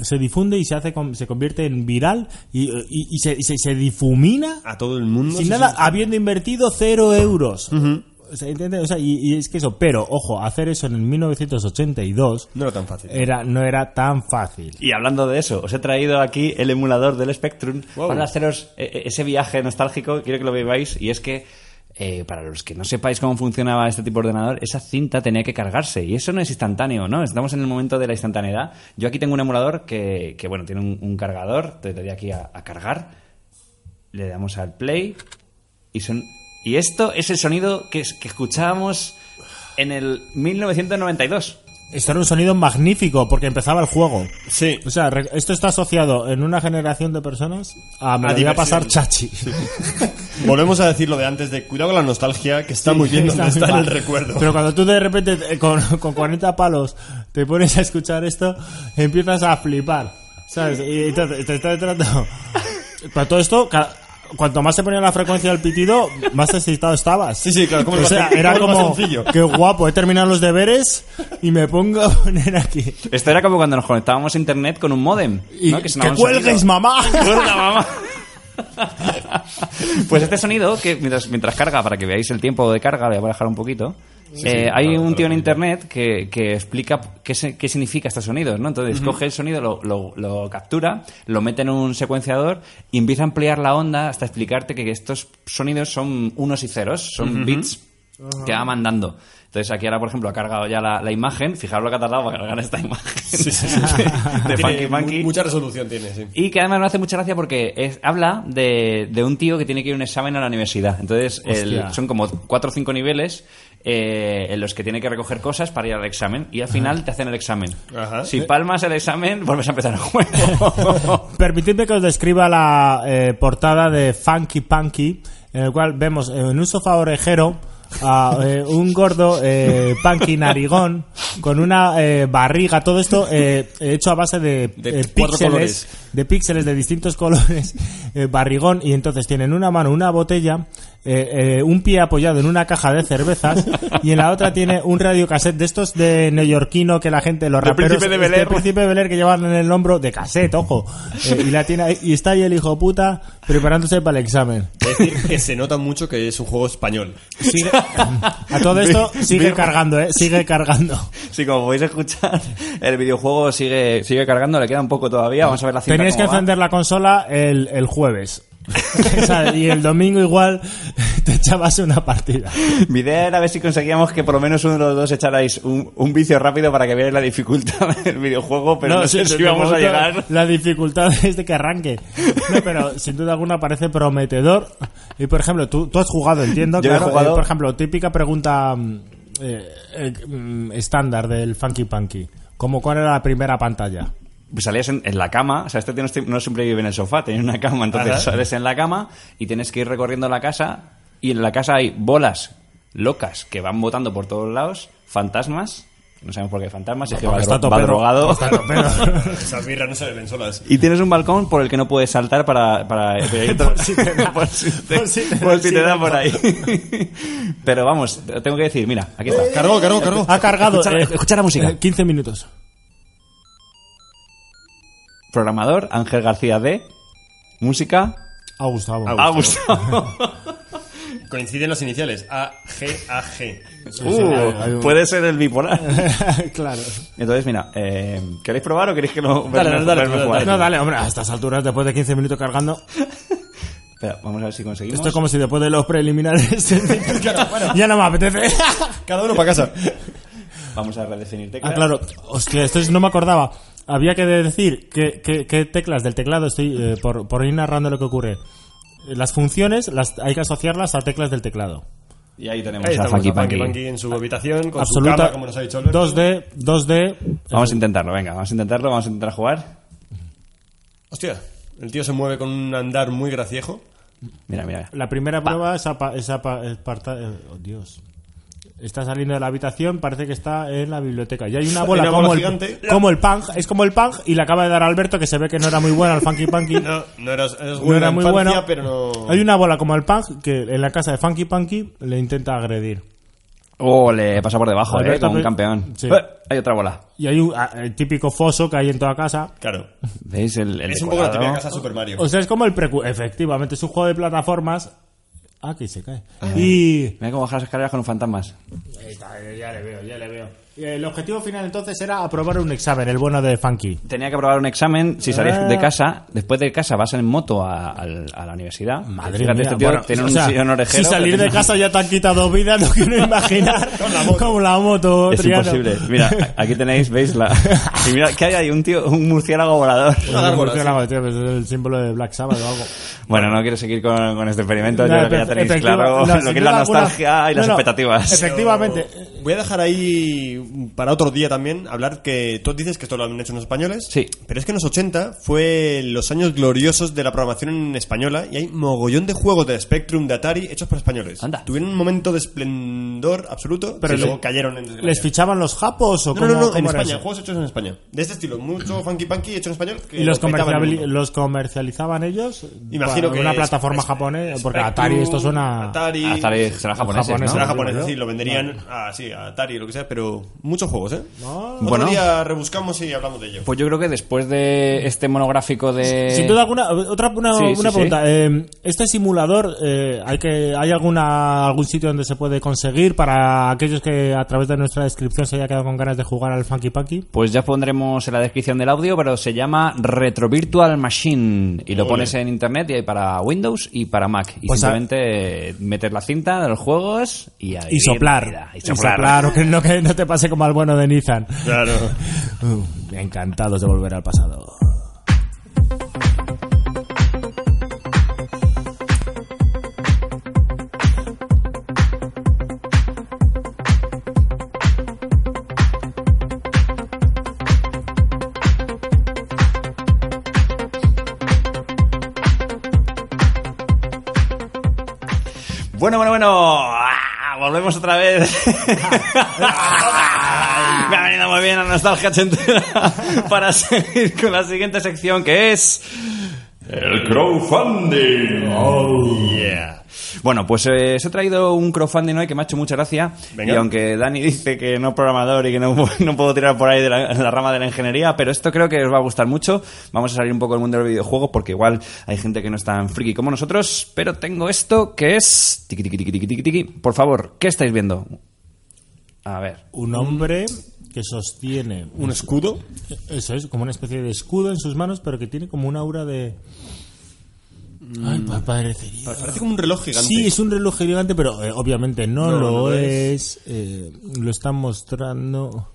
se difunde y se hace con- se convierte en viral y, y- y se, y se- se difumina A todo el mundo. sin nada, habiendo invertido cero euros. O sea, ¿entiendes? O sea, y, y es que eso, pero ojo, hacer eso en el 1982 No era tan fácil. era, no era tan fácil. Y hablando de eso, os he traído aquí el emulador del Spectrum Wow. para haceros eh, eh, ese viaje nostálgico. Quiero que lo veáis. Y es que, eh, para los que no sepáis cómo funcionaba este tipo de ordenador, esa cinta tenía que cargarse. Y eso no es instantáneo, ¿no? Estamos en el momento de la instantaneidad. Yo aquí tengo un emulador que, que, bueno, tiene un, cargador. Te doy aquí a, cargar. Le damos al play. Y, son, y esto es el sonido que, que escuchábamos en el 1992. Esto era un sonido magnífico porque empezaba el juego. Sí. O sea, esto está asociado en una generación de personas a me A voy a pasar chachi. Volvemos a decir lo de antes de cuidado con la nostalgia, que está muy bien donde está en el recuerdo. Pero cuando tú de repente eh, con, con 40 palos te pones a escuchar esto, empiezas a flipar. ¿Sabes? Y entonces te está tratando. Para todo esto, cuanto más se ponía la frecuencia del pitido, más excitado estabas. Sí, sí, claro, como O sea, era como bastoncillo. qué guapo, he terminado los deberes y me pongo a poner aquí. Esto era como cuando nos conectábamos a internet con un modem. Y ¿no? que, un cuelgues, mamá. Cuelga, mamá. pues este sonido, que mientras, mientras carga, para que veáis el tiempo de carga, le voy a bajar un poquito. eh, hay claro, un tío en internet que, que explica qué, se- qué significa estos sonidos, ¿no? Entonces coge el sonido, lo, lo- lo captura, lo mete en un secuenciador y empieza a ampliar la onda hasta explicarte que estos sonidos son unos y ceros, son bits que va mandando. Entonces aquí ahora, por ejemplo, ha cargado ya la, la imagen. Fijaros lo que ha tardado para cargar esta imagen de, Funky Monkey. Mucha resolución tiene, sí. Y que además me hace mucha gracia porque es- habla de, de un tío que tiene que ir a un examen a la universidad. Entonces, el- son como cuatro o cinco niveles eh, en los que tiene que recoger cosas para ir al examen. Y al final te hacen el examen. Ajá. Si palmas el examen, vuelves a empezar el juego. Permitidme que os describa la eh, portada de Funky Punky, en el cual vemos en un sofá orejero a eh, un gordo eh, punky narigón con una eh, barriga, todo esto eh, hecho a base de, De eh, píxeles, colores. de píxeles de distintos colores, eh, barrigón, y entonces tiene en una mano una botella, eh, eh, un pie apoyado en una caja de cervezas, y en la otra tiene un radiocassette de estos de neoyorquino que la gente, los raperos, Príncipe de Bel Air. este Príncipe de Bel Air que llevan en el hombro de cassette, ojo, Eh, y la tiene ahí, y está ahí el hijo puta preparándose para el examen. Es decir, que se nota mucho que es un juego español. Sigue- a todo esto sigue cargando, eh, sigue cargando. Sí, como podéis escuchar, el videojuego sigue, sigue cargando, le queda un poco todavía. Vamos a ver la cinta Teníais que encender la consola el, el jueves. Y el domingo igual te echabas una partida. Mi idea era ver si conseguíamos que por lo menos uno de los dos echarais un, un vicio rápido para que vierais la dificultad del videojuego, pero no, sé sí, si vamos a llegar. La dificultad es de que arranque. No, pero sin duda alguna parece prometedor. Y por ejemplo, tú, tú has jugado, entiendo. Yo he claro, jugado- eh, por ejemplo, típica pregunta mm, eh, eh, mm, estándar del Funky Punky. Como cuál era la primera pantalla. Salías en, en la cama, o sea, este tío no, siempre vive en el sofá, tiene una cama, entonces Ajá. sales en la cama y tienes que ir recorriendo la casa y en la casa hay bolas locas que van botando por todos lados, fantasmas, no sabemos por qué hay fantasmas, es que va, está va drogado. Esas birras no se le ven solas. Y tienes un balcón por el que no puedes saltar para... para por si te da, por si te, por si te por da si te da sida. por ahí. Pero vamos, tengo que decir, mira, aquí está. Cargó, cargó, cargó. Ha cargado. Escucha- eh, escucha la música. eh, 15 minutos. Programador, Ángel García D. Música, Ha gustado. Ha ha gustado. Coinciden las iniciales. A, G, A, G. Uh, puede ser el bipolar. claro. Entonces, mira, eh, ¿queréis probar o queréis que lo Dale, verme- dale, verme dale? No, dale, hombre, a estas alturas, después de 15 minutos cargando, Espera, vamos a ver si conseguimos. esto es como si después de los preliminares ya no me apetece. Cada uno para casa. Vamos a redefinir teclas. ah, claro. Hostia, esto es- no me acordaba. Había que decir qué qué- qué teclas del teclado estoy eh, por, por ir narrando lo que ocurre. Eh, Las funciones las hay que asociarlas a teclas del teclado. Y ahí tenemos Ahí a Funky Punky. Punky en su habitación, con su Absoluta. cama, como nos ha dicho Alberto. 2D, 2D. Vamos a intentarlo, venga, vamos a intentarlo, vamos a intentar jugar. Hostia, el tío se mueve con un andar muy graciejo. Mira, mira. La primera prueba es, apa- es apa- es parta- eh, oh, Dios. Está saliendo de la habitación, parece que está en la biblioteca. Y hay una bola, una como, bola el, gigante. como el punk, es como el punk, y le acaba de dar a Alberto, que se ve que no era muy bueno al Funky Punky. No, no buena era muy infancia, bueno. pero no... Hay una bola como el punk que en la casa de Funky Punky le intenta agredir. Oh, le pasa por debajo, eh, Alberto, como un pe- campeón. Sí. Eh, hay otra bola. Y hay un el típico foso que hay en toda casa. Claro. ¿Veis el, el Es un poco la típica casa Super Mario. O sea, es como el precu... Efectivamente, es un juego de plataformas. Ah, que se cae. Y... Mira cómo bajar las escaleras con los fantasmas. Ahí está, ya le veo, ya le veo. Y El objetivo final entonces era aprobar un examen, el bueno de Funky. Tenía que aprobar un examen. Si salís Ah. de casa, después de casa vas en moto a, al- a la universidad. Madre Fíjate, mía, este tío bueno, tiene o un sea, sillón orejero. Si salir de casa ya te han quitado vida, no quiero imaginar como la moto. Es Triano. imposible. Mira, aquí tenéis, veis la. Y mira, ¿qué hay ahí? Un tío, un murciélago volador. Un murciélago, tío, pues es el símbolo de Black Sabbath o algo. Bueno, no quiero seguir con, con este experimento. No, Yo creo que ya tenéis claro no, lo que es la alguna- nostalgia y las no, no, expectativas. Efectivamente. Voy a dejar ahí para otro día también hablar que tú dices que esto lo han hecho unos españoles. Sí. Pero es que en los 80 fue los años gloriosos de la programación en española y hay mogollón de juegos de Spectrum, de Atari, hechos por españoles. Anda. Tuvieron un momento de esplendor absoluto, Pero le- luego cayeron en desgracia. ¿Les fichaban los japos o No, cómo, no, no, cómo en España, eso? juegos hechos en España. De este estilo, mucho funky punky hecho en español. que ¿Y los, los comercializaban ellos? Imagino que Una es- plataforma es- japonesa, porque Spectrum, Atari esto suena... Atari, Atari será japonés, japonés, ¿no? será japonés, sí, lo venderían a, sí, a Atari lo que sea, pero muchos juegos, ¿eh? No. Otro Bueno. día rebuscamos y hablamos de ello. Pues yo creo que después de este monográfico de. Sin duda alguna, otra una, Sí, sí, una sí. pregunta. Eh, este simulador, eh, hay que hay alguna algún sitio donde se puede conseguir para aquellos que a través de nuestra descripción se haya quedado con ganas de jugar al Funky Punky. Pues ya pondremos en la descripción del audio, pero se llama Retro Virtual Machine. Y lo pones en internet y para Windows y para Mac. Y Pues simplemente meter la cinta de los juegos y, a Y vivir soplar. vida. Y Y soplar. soplar, o que no, que no te pase como al bueno de Nissan. Claro. Uh, encantados de volver al pasado. Bueno, bueno, bueno. Ah, volvemos otra vez. Me ha venido muy bien a Nostalgia para seguir con la siguiente sección que es... El crowdfunding. Oh, yeah. Bueno, pues eh, os he traído un crowdfunding hoy que me ha hecho mucha gracia. Venga. Y aunque Dani dice que no es programador y que no, no puedo tirar por ahí de la, de la rama de la ingeniería, pero esto creo que os va a gustar mucho. Vamos a salir un poco del mundo de los videojuegos porque igual hay gente que no es tan friki como nosotros. Pero tengo esto que es. Tiki, tiki, tiki, tiki, tiki, tiki. Por favor, ¿qué estáis viendo? A ver. Un hombre que sostiene Un escudo. Eso es, como una especie de escudo en sus manos, pero que tiene como un aura de. Ay, pa- parecería. Parece como un reloj gigante. Sí, es un reloj gigante, pero eh, obviamente no, No, lo no lo es. eh, lo están mostrando.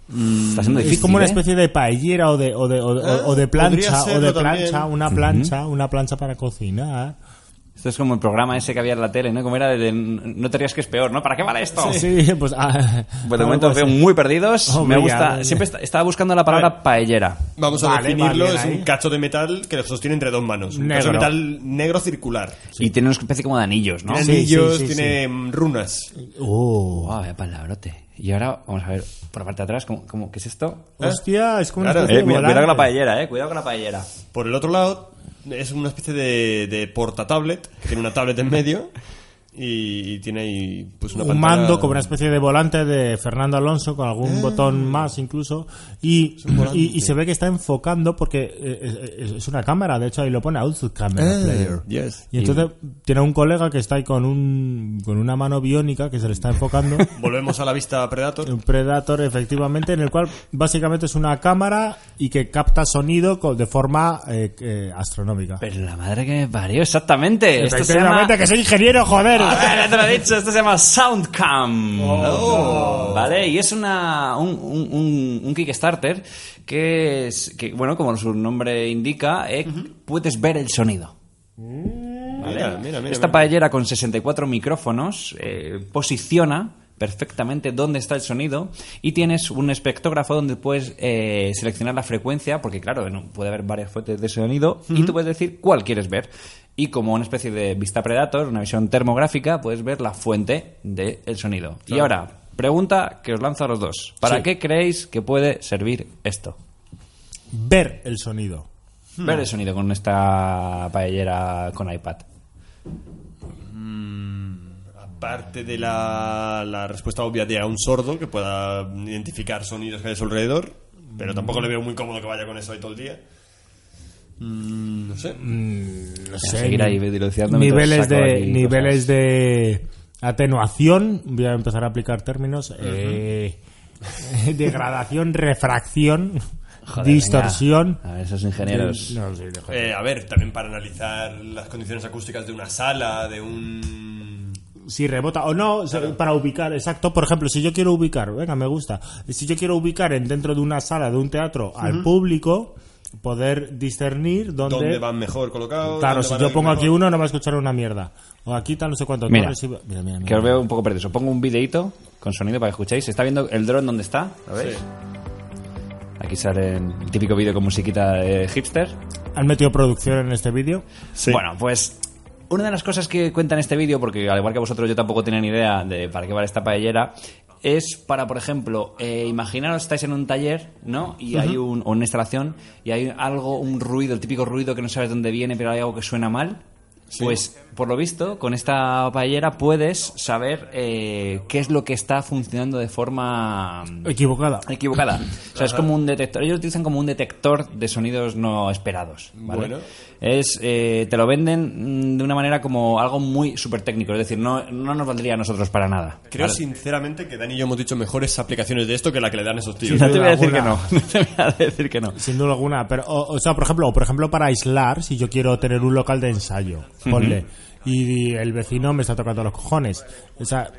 Está siendo difícil. es como una ¿eh? especie de paellera o de, o de, o de- Ah, o de podría plancha, o de plancha, también. una plancha, una plancha para cocinar. Esto es como el programa ese que había en la tele, ¿no? Como era de, de no te rías que es peor, ¿no? ¿Para qué vale esto? Sí, pues. ah, Pues de momento veo muy perdidos. Me gusta. ya. Siempre est- estaba buscando la palabra paellera. Vamos a Vale, definirlo. es ahí. un cacho de metal que lo sostiene entre dos manos. Un Negro. cacho de metal negro circular. Y tiene una especie como de anillos, ¿no? Tiene Sí, anillos, sí, sí, tiene runas. Oh. Wow, vaya palabrote. Y ahora vamos a ver por la parte de atrás, ¿cómo, cómo- qué es esto? Hostia, es como una Claro, especie Eh, de cuidado, cuidado con la paellera, eh. Cuidado con la paellera. Por el otro lado, es una especie de, de portatablet, que tiene una tablet en medio y, y tiene ahí pues una un pantalla- mando como una especie de volante de Fernando Alonso con algún botón más incluso y, y, y se ve que está enfocando porque eh, es, una cámara de hecho ahí lo pone Output Camera Eh, Player yes. y entonces tiene un colega que está ahí con un con una mano biónica que se le está enfocando Volvemos a la vista Predator. un Predator efectivamente en el cual básicamente es una cámara y que capta sonido co- de forma eh, eh, astronómica Pero la madre que me parió, exactamente. Esto se llama... efectivamente que soy ingeniero joder Ya te lo he dicho, esto se llama Soundcam. ¿Vale? Y es una, un, un- un- un Kickstarter que es, que, bueno, como su nombre indica, eh, puedes ver el sonido. ¿Vale? Mira, mira, mira, Esta paellera con 64 micrófonos eh, posiciona perfectamente dónde está el sonido y tienes un espectrógrafo donde puedes eh, seleccionar la frecuencia, porque claro, puede haber varias fuentes de sonido y tú puedes decir cuál quieres ver. Y como una especie de vista predator, una visión termográfica, puedes ver la fuente del sonido. Y ahora, pregunta que os lanzo a los dos. ¿Para Sí. qué creéis que puede servir esto? ver el sonido Ver el sonido con esta paellera con iPad. Aparte de la, la respuesta obvia de a un sordo que pueda identificar sonidos que hay a su alrededor, pero tampoco le veo muy cómodo que vaya con eso ahí todo el día. Mm, no sé. no sé, seguir ahí niveles de niveles de atenuación voy a empezar a aplicar términos eh, degradación refracción Joder, distorsión venga. A ver, esos ingenieros. No, sí, dejo. Eh, a ver, también para analizar las condiciones acústicas de una sala, de un... si rebota o no para ubicar exacto por ejemplo si yo quiero ubicar venga me gusta si yo quiero ubicar en dentro de una sala de un teatro al público poder discernir dónde, ¿Dónde van mejor colocados? claro dónde si yo pongo aquí uno no va a escuchar una mierda o aquí tal no sé cuánto Mira, y- mira, mira, Que mira. os veo un poco perdido. Os pongo un videito con sonido para que escuchéis. ¿Se está viendo el dron donde está? ¿Lo veis? Aquí sale el típico vídeo con musiquita de hipster. han metido producción en este vídeo Bueno, pues una de las cosas que cuenta en este vídeo, porque al igual que vosotros yo tampoco tenía ni idea de para qué vale esta paellera, es para, por ejemplo, eh, imaginaros estáis en un taller, ¿no? Y hay un, o una instalación y hay algo, un ruido, el típico ruido que no sabes dónde viene, pero hay algo que suena mal. Pues, por lo visto, con esta paellera puedes saber eh, qué es lo que está funcionando de forma equivocada equivocada. O sea, es como un detector. Ellos lo utilizan como un detector de sonidos no esperados. ¿vale? Bueno. Es, eh, te lo venden mm, de una manera como algo muy súper técnico. Es decir, no, no nos valdría a nosotros para nada. Creo ¿vale? sinceramente que Dani y yo hemos dicho mejores aplicaciones de esto que la que le dan esos tíos. No te voy a decir que no. No te voy a decir que no. Sin duda alguna, pero o, o sea, por ejemplo, o por ejemplo para aislar, si yo quiero tener un local de ensayo, ponle y el vecino me está tocando los cojones. O sea,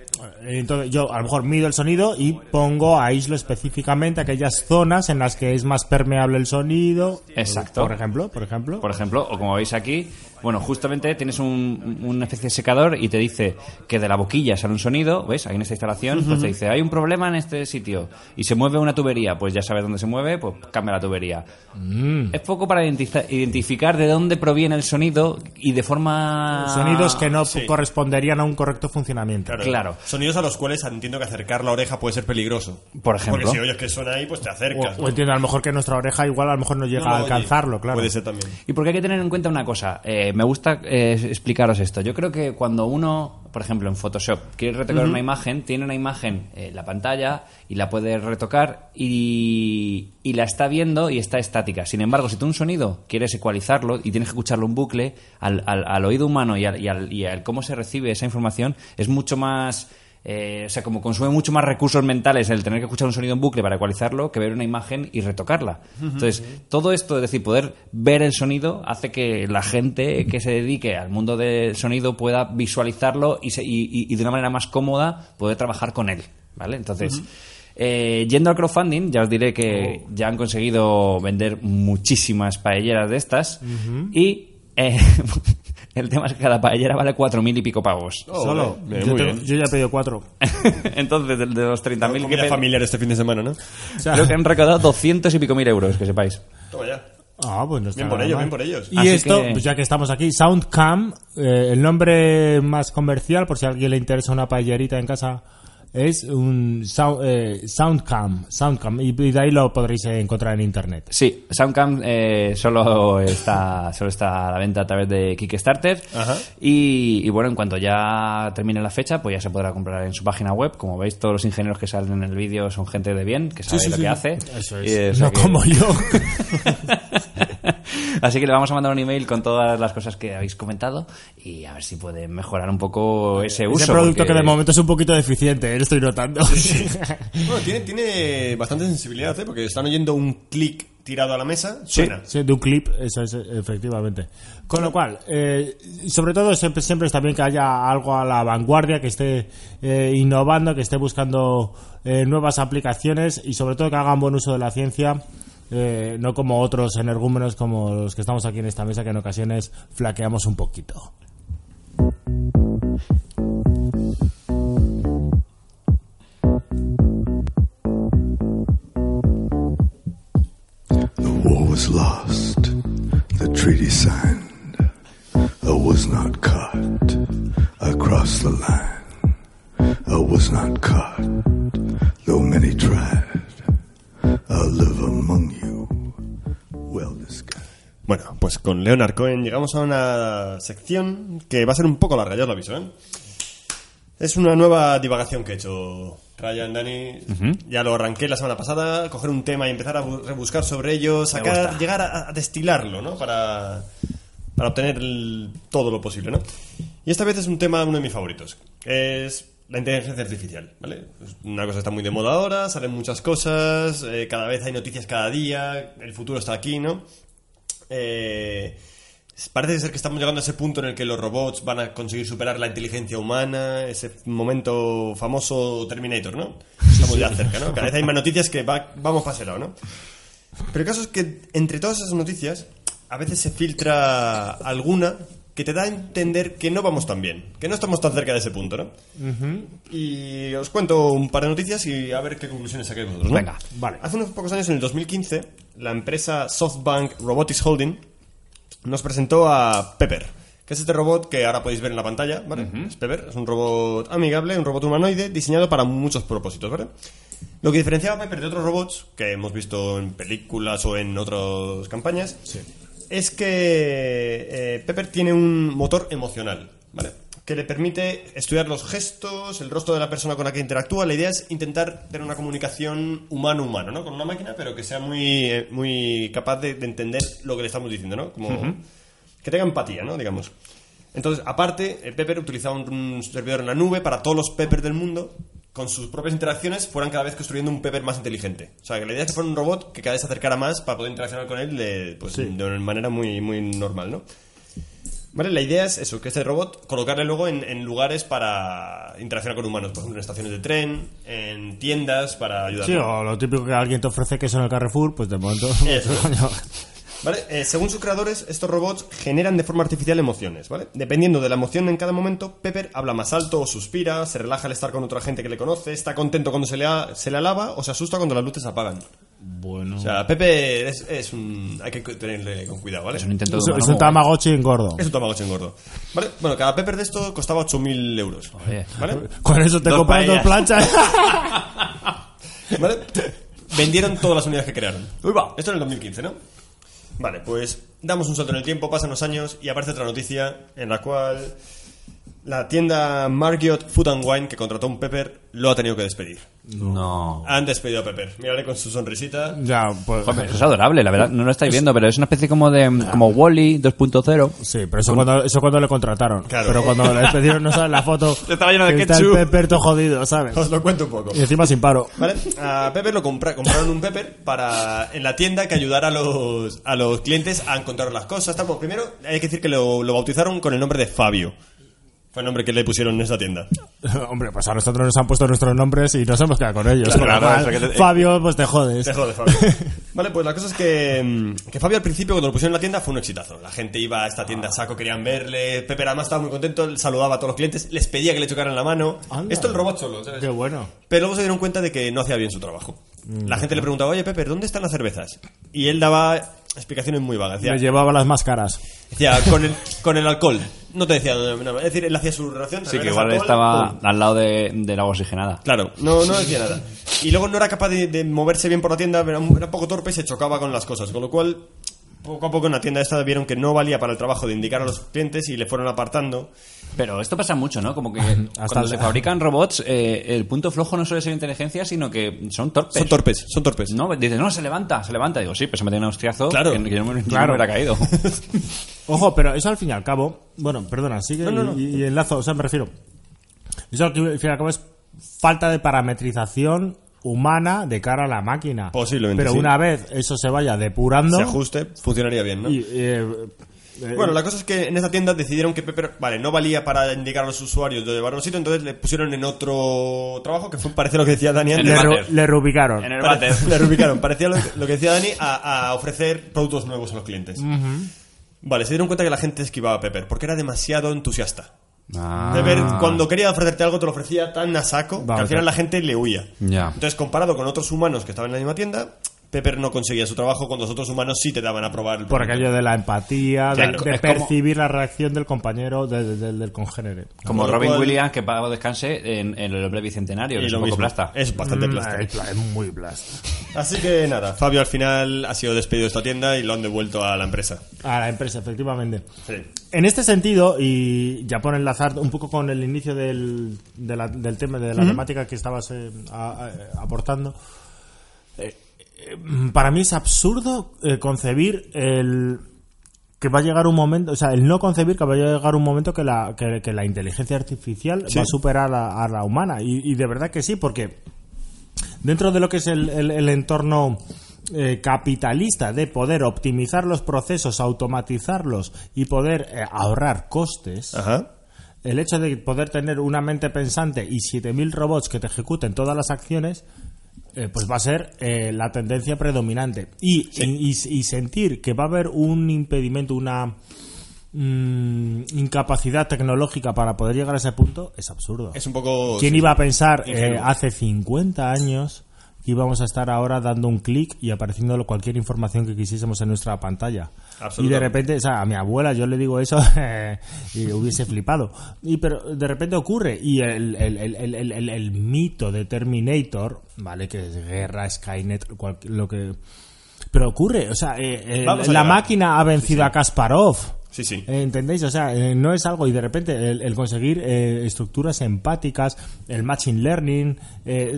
entonces yo a lo mejor mido el sonido y pongo aíslo específicamente aquellas zonas en las que es más permeable el sonido. Exacto. Por ejemplo, por ejemplo. Por ejemplo, o como veis aquí, bueno, justamente tienes un, una especie de secador y te dice que de la boquilla sale un sonido, ¿ves? Ahí en esta instalación, pues te dice, hay un problema en este sitio y se mueve una tubería, pues ya sabes dónde se mueve, pues cambia la tubería. Mm. Es poco para identificar de dónde proviene el sonido y de forma... Sonido sonidos que no sí. corresponderían a un correcto funcionamiento. Claro. Sonidos a los cuales entiendo que acercar la oreja puede ser peligroso. Por ejemplo. Porque si oyes que suena ahí, pues te O, acercas. o entiendo a lo mejor que nuestra oreja igual a lo mejor no llega No, a oye, alcanzarlo, claro. Puede ser también. Y porque hay que tener en cuenta una cosa. Eh, me gusta eh, explicaros esto. Yo creo que cuando uno, por ejemplo, en Photoshop quiere retocar una imagen, tiene una imagen en la pantalla y la puede retocar y, y la está viendo y está estática. Sin embargo, si tú un sonido quieres ecualizarlo y tienes que escucharlo en bucle, al, al- al oído humano y al, y al- y al cómo se recibe esa información, es mucho más... eh, o sea, como consume mucho más recursos mentales el tener que escuchar un sonido en bucle para ecualizarlo que ver una imagen y retocarla. Entonces, todo esto, es decir, poder ver el sonido hace que la gente que se dedique al mundo del sonido pueda visualizarlo y, se- y- y- y de una manera más cómoda poder trabajar con él. ¿Vale? Entonces, eh, yendo al crowdfunding, ya os diré que ya han conseguido vender muchísimas paelleras de estas y eh, el tema es que cada paellera vale cuatro mil y pico pavos. Solo. Oh, Bien, yo, muy tengo- bien. yo ya he pedido cuatro. Entonces, de, de los 30.000 que Comida pe- familiar este fin de semana, ¿no? O sea, creo que han recaudado 200 y pico mil euros, que sepáis. Toma ya. Ah, pues no está Bien por ellos, mal. bien por ellos. Y Así esto, que- pues ya que estamos aquí, Soundcam, eh, el nombre más comercial, por si a alguien le interesa una paellerita en casa, es un sound, eh, Soundcam, Soundcam, y de ahí lo podréis encontrar en internet. Sí, Soundcam eh, solo está solo está a la venta a través de Kickstarter y, y bueno, en cuanto ya termine la fecha, pues ya se podrá comprar en su página web. Como veis, todos los ingenieros que salen en el vídeo son gente de bien, que sabe sí, lo sí. que hace. Eso Y, es. o sea no que- como yo. Así que le vamos a mandar un email con todas las cosas que habéis comentado y a ver si pueden mejorar un poco ese uso. Ese producto porque- que de momento es un poquito deficiente, eh, lo estoy notando. Bueno, tiene, tiene bastante sensibilidad, ¿eh? Porque están oyendo un clic tirado a la mesa, suena. Sí, de un clip, eso es, efectivamente. Con lo cual, eh, sobre todo siempre, siempre está bien que haya algo a la vanguardia, que esté eh, innovando, que esté buscando eh, nuevas aplicaciones y sobre todo que hagan buen uso de la ciencia. Eh, no como otros energúmenos como los que estamos aquí en esta mesa que en ocasiones flaqueamos un poquito. The war was lost, the treaty signed. I was not caught. I crossed the line. I was not caught, though many tried. Bueno, pues con Leonard Cohen llegamos a una sección que va a ser un poco larga, ya os lo aviso, ¿eh? Es una nueva divagación que he hecho Ryan, Dani. Ya lo arranqué la semana pasada, coger un tema y empezar a bu- rebuscar sobre ello, sacar, llegar a, a destilarlo, ¿no? Para, para obtener el- todo lo posible, ¿no? Y esta vez es un tema, uno de mis favoritos, es la inteligencia artificial, ¿vale? Una cosa está muy de moda ahora, salen muchas cosas, eh, cada vez hay noticias cada día, el futuro está aquí, ¿no? Eh, parece ser que estamos llegando a ese punto en el que los robots van a conseguir superar la inteligencia humana, ese momento famoso Terminator, ¿no? Estamos ya cerca, ¿no? Cada vez hay más noticias que va- vamos para ese lado, ¿no? Pero el caso es que entre todas esas noticias, a veces se filtra alguna que te da a entender que no vamos tan bien, que no estamos tan cerca de ese punto, ¿no? Y os cuento un par de noticias y a ver qué conclusiones sacáis vosotros, ¿no? Venga. Vale. Hace unos pocos años, en el 2015, la empresa SoftBank Robotics Holding nos presentó a Pepper, que es este robot que ahora podéis ver en la pantalla, ¿vale? Es Pepper, es un robot amigable, un robot humanoide diseñado para muchos propósitos, ¿vale? Lo que diferenciaba a Pepper de otros robots que hemos visto en películas o en otras campañas es que eh, Pepper tiene un motor emocional, ¿vale? Que le permite estudiar los gestos, el rostro de la persona con la que interactúa. La idea es intentar tener una comunicación humano-humano, ¿no? Con una máquina, pero que sea muy, eh, muy capaz de, de entender lo que le estamos diciendo, ¿no? Como que tenga empatía, ¿no? Digamos. Entonces, aparte, Pepper utilizaba un, un servidor en la nube para todos los Pepper del mundo, con sus propias interacciones, fueran cada vez construyendo un Pepper más inteligente. O sea, que la idea es que fuera un robot que cada vez se acercara más para poder interaccionar con él de, pues, de una manera muy, muy normal, ¿no? Vale, la idea es eso, que este robot colocarle luego en, en lugares para interaccionar con humanos, por ejemplo, en estaciones de tren, en tiendas, para ayudar. Sí, o lo típico que alguien te ofrece queso en el Carrefour, pues de momento... Eso. ¿Vale? Eh, según sus creadores, estos robots generan de forma artificial emociones, ¿vale? Dependiendo de la emoción en cada momento, Pepper habla más alto o suspira, se relaja al estar con otra gente que le conoce, está contento cuando se le, a- se le alaba o se asusta cuando las luces se apagan. Bueno. O sea, Pepe es, es un... Hay que tenerle con cuidado, ¿vale? Es un intento es, de es humano un Tamagotchi engordo. Es un Tamagotchi engordo. ¿Vale? Bueno, cada Pepper de esto costaba 8.000 euros. ¿Vale? Con eso te Dos compras dos planchas. ¿Vale? Vendieron todas las unidades que crearon. Esto en el 2015, ¿no? Vale, pues damos un salto en el tiempo, pasan los años y aparece otra noticia en la cual la tienda Marriott Food and Wine que contrató a un Pepper lo ha tenido que despedir. No. Han despedido a Pepper. Mírale con su sonrisita. ya, pues. Joder, eso es adorable, la verdad. No lo estáis viendo, pero es una especie como de como Wally 2.0. Sí, pero eso cuando, eso cuando le contrataron. Claro. Pero cuando le despidieron, no sabes la foto. Estaba lleno de que está ketchup. el Pepper todo jodido, ¿sabes? Os lo cuento un poco. Y encima sin paro. ¿Vale? A Pepper lo compra- compraron un Pepper para en la tienda que ayudara a los, a los clientes a encontrar las cosas. tal. Bueno, primero hay que decir que lo, lo bautizaron con el nombre de Fabio. Fue el nombre que le pusieron en esa tienda. Hombre, pues a nosotros nos han puesto nuestros nombres y nos hemos quedado con ellos. Claro, Con lo claro, cual, eso que te- Fabio, pues te jodes. Te jode, Fabio. Vale, pues la cosa es que, mm, que Fabio al principio cuando lo pusieron en la tienda fue un exitazo. La gente iba a esta tienda a saco, querían verle. Pepper además estaba muy contento, saludaba a todos los clientes, les pedía que le chocaran la mano. Anda. Esto el robot solo, ¿sabes? Qué bueno. Pero luego se dieron cuenta de que no hacía bien su trabajo. La gente le preguntaba, oye, Pepper, ¿dónde están las cervezas? Y él daba explicaciones muy vagas. Decía, Me llevaba las más caras. decía, con, el, con el alcohol. No te decía, no, no, es decir, él hacía su relación. Sí, que igual alcohol, estaba pum. al lado de, del agua oxigenada. Claro, no, no decía nada. Y luego no era capaz de, de moverse bien por la tienda, era un, era un poco torpe y se chocaba con las cosas. Con lo cual, poco a poco en la tienda esta vieron que no valía para el trabajo de indicar a los clientes y le fueron apartando. Pero esto pasa mucho, ¿no? Como que Hasta cuando se fabrican robots, eh, el punto flojo no suele ser inteligencia, sino que son torpes. Son torpes, son torpes. No, dices, no, se levanta, se levanta. Digo, sí, pues se mete un hostiazo Claro. que, que yo no me, Claro. me hubiera caído. Ojo, pero eso al fin y al cabo, bueno, perdona, sigue No, no, no. Y, y enlazo, o sea, me refiero. Eso al fin y al cabo es falta de parametrización humana de cara a la máquina. Posiblemente, Pero sí. una vez eso se vaya depurando. Se ajuste, funcionaría bien, ¿no? y, eh, eh, Bueno, la cosa es que en esta tienda decidieron que Pepper, vale, no valía para indicar a los usuarios de llevar a un sitio, entonces le pusieron en otro trabajo que fue, parece lo que decía Dani antes. le, le reubicaron. En el Pare-. Le reubicaron. Parecía lo, lo que decía Dani a, a ofrecer productos nuevos a los clientes. Vale, se dieron cuenta que la gente esquivaba a Pepper porque era demasiado entusiasta. Ah. Pepper, cuando quería ofrecerte algo, te lo ofrecía tan a saco que al final claro. la gente le huía. Ya. Entonces, comparado con otros humanos que estaban en la misma tienda, Pepper no conseguía su trabajo cuando los otros humanos sí te daban a probar el Por aquello de la empatía, de, Claro, de es como- percibir la reacción del compañero, de- de- del- del congénere. Como Robin cual- Williams, que pago descanse en, en el hombre bicentenario, Y que es lo un poco plasta. Es bastante Mm, plasta. Es pla- es muy blast. Así que nada, Fabio al final ha sido despedido de esta tienda y lo han devuelto a la empresa. A la empresa, efectivamente. Sí. En este sentido, y ya por enlazar un poco con el inicio del, de la- del tema, de la temática que estabas eh, a- a- aportando, eh, eh, para mí es absurdo eh, concebir el que va a llegar un momento, o sea, el no concebir que va a llegar un momento que la, que, que la inteligencia artificial va a superar a la, a la humana. Y, y de verdad que sí, porque dentro de lo que es el, el- el entorno eh, capitalista de poder optimizar los procesos, automatizarlos y poder eh, ahorrar costes, Ajá. el hecho de poder tener una mente pensante y 7.000 robots que te ejecuten todas las acciones, eh, pues va a ser eh, la tendencia predominante. Y, y- y sentir que va a haber un impedimento, una mm, incapacidad tecnológica para poder llegar a ese punto, es absurdo. Es un poco... ¿Quién sí. iba a pensar eh, hace 50 años que íbamos a estar ahora dando un clic y apareciendo cualquier información que quisiésemos en nuestra pantalla? Y de repente, o sea, a mi abuela yo le digo eso y hubiese flipado. Y pero de repente ocurre y el, el- el- el- mito de Terminator, ¿vale? Que es guerra, Skynet, cual- lo que... Pero ocurre, o sea, eh, eh, la máquina ha vencido a Kasparov. Sí, sí. ¿Entendéis? O sea, eh, no es algo y de repente el, el conseguir eh, estructuras empáticas, el machine learning,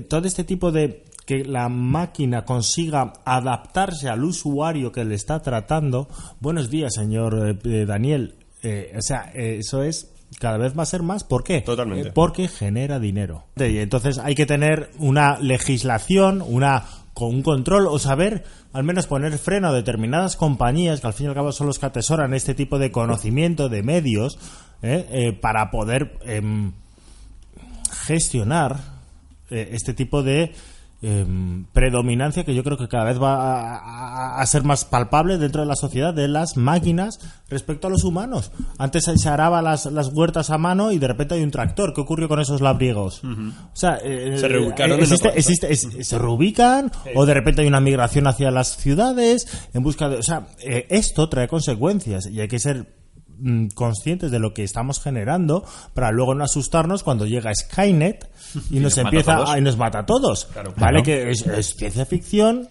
todo este tipo de que la máquina consiga adaptarse al usuario que le está tratando. Buenos días, señor eh, eh, Daniel. Eh, o sea, eh, eso es cada vez va a ser más. ¿Por qué? Totalmente. Porque genera dinero. Entonces hay que tener una legislación, una con un control o saber al menos poner freno a determinadas compañías que al fin y al cabo son los que atesoran este tipo de conocimiento de medios ¿eh? Eh, para poder em, gestionar este tipo de em, predominancia que yo creo que cada vez va a, a- a ser más palpable dentro de la sociedad de las máquinas respecto a los humanos. Antes se araba las, las huertas a mano y de repente hay un tractor. ¿Qué ocurrió con esos labriegos? O sea, eh, Se reubicaron en existe- otra- existe- es- se reubican o de repente hay una migración hacia las ciudades en busca de... O sea, eh, esto trae consecuencias y hay que ser mm, conscientes de lo que estamos generando para luego no asustarnos cuando llega Skynet y, nos empieza a, y nos mata a todos. Claro, vale claro. que es, es ciencia ficción,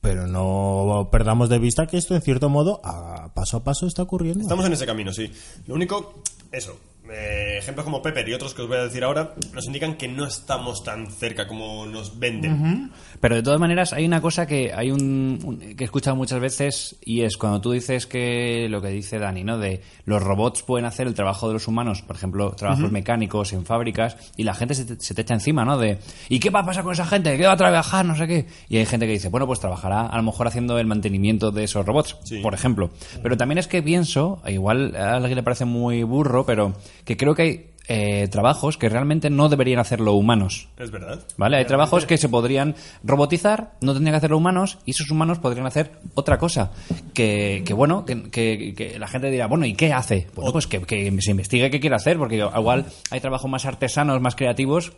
pero no perdamos de vista que esto en cierto modo a paso a paso está ocurriendo. Estamos en ese camino, sí. Lo único, eso. Eh, ejemplos como Pepper y otros que os voy a decir ahora nos indican que no estamos tan cerca como nos venden. Pero de todas maneras hay una cosa que hay un, un- que he escuchado muchas veces y es cuando tú dices que lo que dice Dani, ¿no? De los robots pueden hacer el trabajo de los humanos, por ejemplo, trabajos mecánicos en fábricas y la gente se te, se te echa encima, ¿no? De ¿y qué va a pasar con esa gente? ¿Qué va a trabajar? No sé qué. Y hay gente que dice, bueno, pues trabajará a lo mejor haciendo el mantenimiento de esos robots, Sí. por ejemplo. Pero también es que pienso, igual a alguien le parece muy burro, pero que creo que hay eh, trabajos que realmente no deberían hacerlo humanos. Es verdad. ¿Vale? Hay trabajos que se podrían robotizar, no tendrían que hacerlo humanos, y esos humanos podrían hacer otra cosa. Que, que bueno, que, que- que la gente dirá, bueno, ¿y qué hace? Bueno, pues que, que se investigue qué quiere hacer, porque igual hay trabajos más artesanos, más creativos,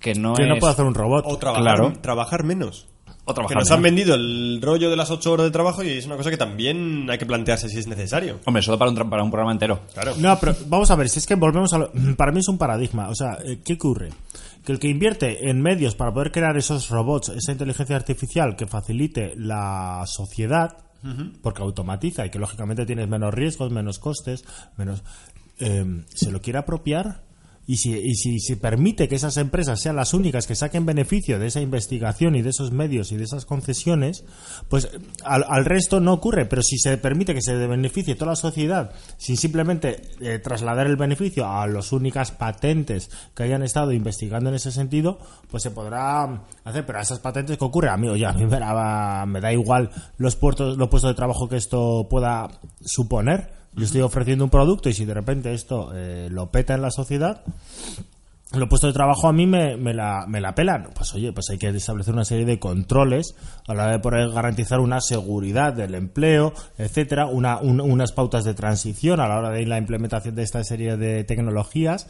que no que no es... puede hacer un robot. O trabajar, Claro. trabajar menos. O trabajar que nos menos. han vendido el rollo de las ocho horas de trabajo y es una cosa que también hay que plantearse si es necesario. Hombre, solo para un, tra- para un programa entero. Claro. No, pero vamos a ver, si es que volvemos a lo- Para mí es un paradigma. O sea, eh, ¿qué ocurre? Que el que invierte en medios para poder crear esos robots, esa inteligencia artificial que facilite la sociedad, porque automatiza y que lógicamente tienes menos riesgos, menos costes, menos... eh, se lo quiere apropiar y si, y si se permite que esas empresas sean las únicas que saquen beneficio de esa investigación y de esos medios y de esas concesiones, pues al, al resto no ocurre. Pero si se permite que se beneficie toda la sociedad sin simplemente eh, trasladar el beneficio a las únicas patentes que hayan estado investigando en ese sentido, pues se podrá hacer. Pero a esas patentes, ¿qué ocurre? A mí, oye, a mí me da, me da igual los, puertos, los puestos de trabajo que esto pueda suponer. Yo estoy ofreciendo un producto y si de repente esto eh, lo peta en la sociedad, los puestos de trabajo a mí me, me la, me la pelan. Pues oye, pues hay que establecer una serie de controles a la hora de poder garantizar una seguridad del empleo, etcétera, una, un- unas pautas de transición a la hora de la implementación de esta serie de tecnologías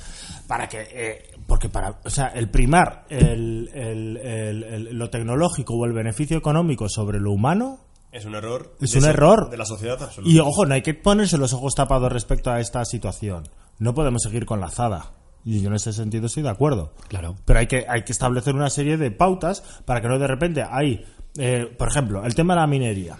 para que, eh, porque para, o sea, el primar el- el- el- lo tecnológico o el beneficio económico sobre lo humano Es un error. Es de un so- error. De la sociedad absoluta. y ojo, no hay que ponerse los ojos tapados respecto a esta situación. No podemos seguir con la azada. Y yo en ese sentido estoy de acuerdo. Claro. Pero hay que, hay que establecer una serie de pautas para que no de repente hay, eh, por ejemplo, el tema de la minería.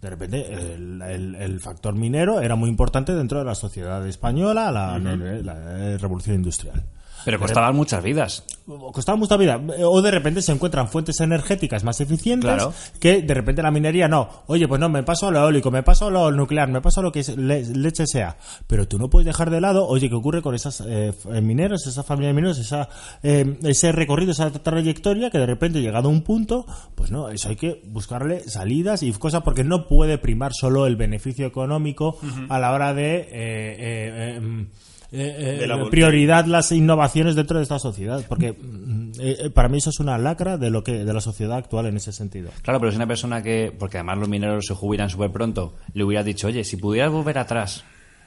De repente el, el- el factor minero era muy importante dentro de la sociedad española, la, la, revolución industrial. Pero costaban muchas vidas. Costaba mucha vida. O de repente se encuentran fuentes energéticas más eficientes Claro. que de repente la minería no. Oye, pues no, me paso a lo eólico, me paso a lo nuclear, me paso a lo que es le- leche sea. Pero tú no puedes dejar de lado, oye, ¿qué ocurre con esas eh, eh, mineros, esa familia de mineros, esa, eh, ese recorrido, esa trayectoria que de repente llegado a un punto, pues no, eso hay que buscarle salidas y cosas porque no puede primar solo el beneficio económico a la hora de... eh, eh, eh, mm, De la prioridad las innovaciones dentro de esta sociedad porque mm, eh, eh, para mí eso es una lacra de lo que de la sociedad actual en ese sentido Claro, pero si una persona que, porque además los mineros se jubilan súper pronto, le hubiera dicho, oye, si pudieras volver atrás,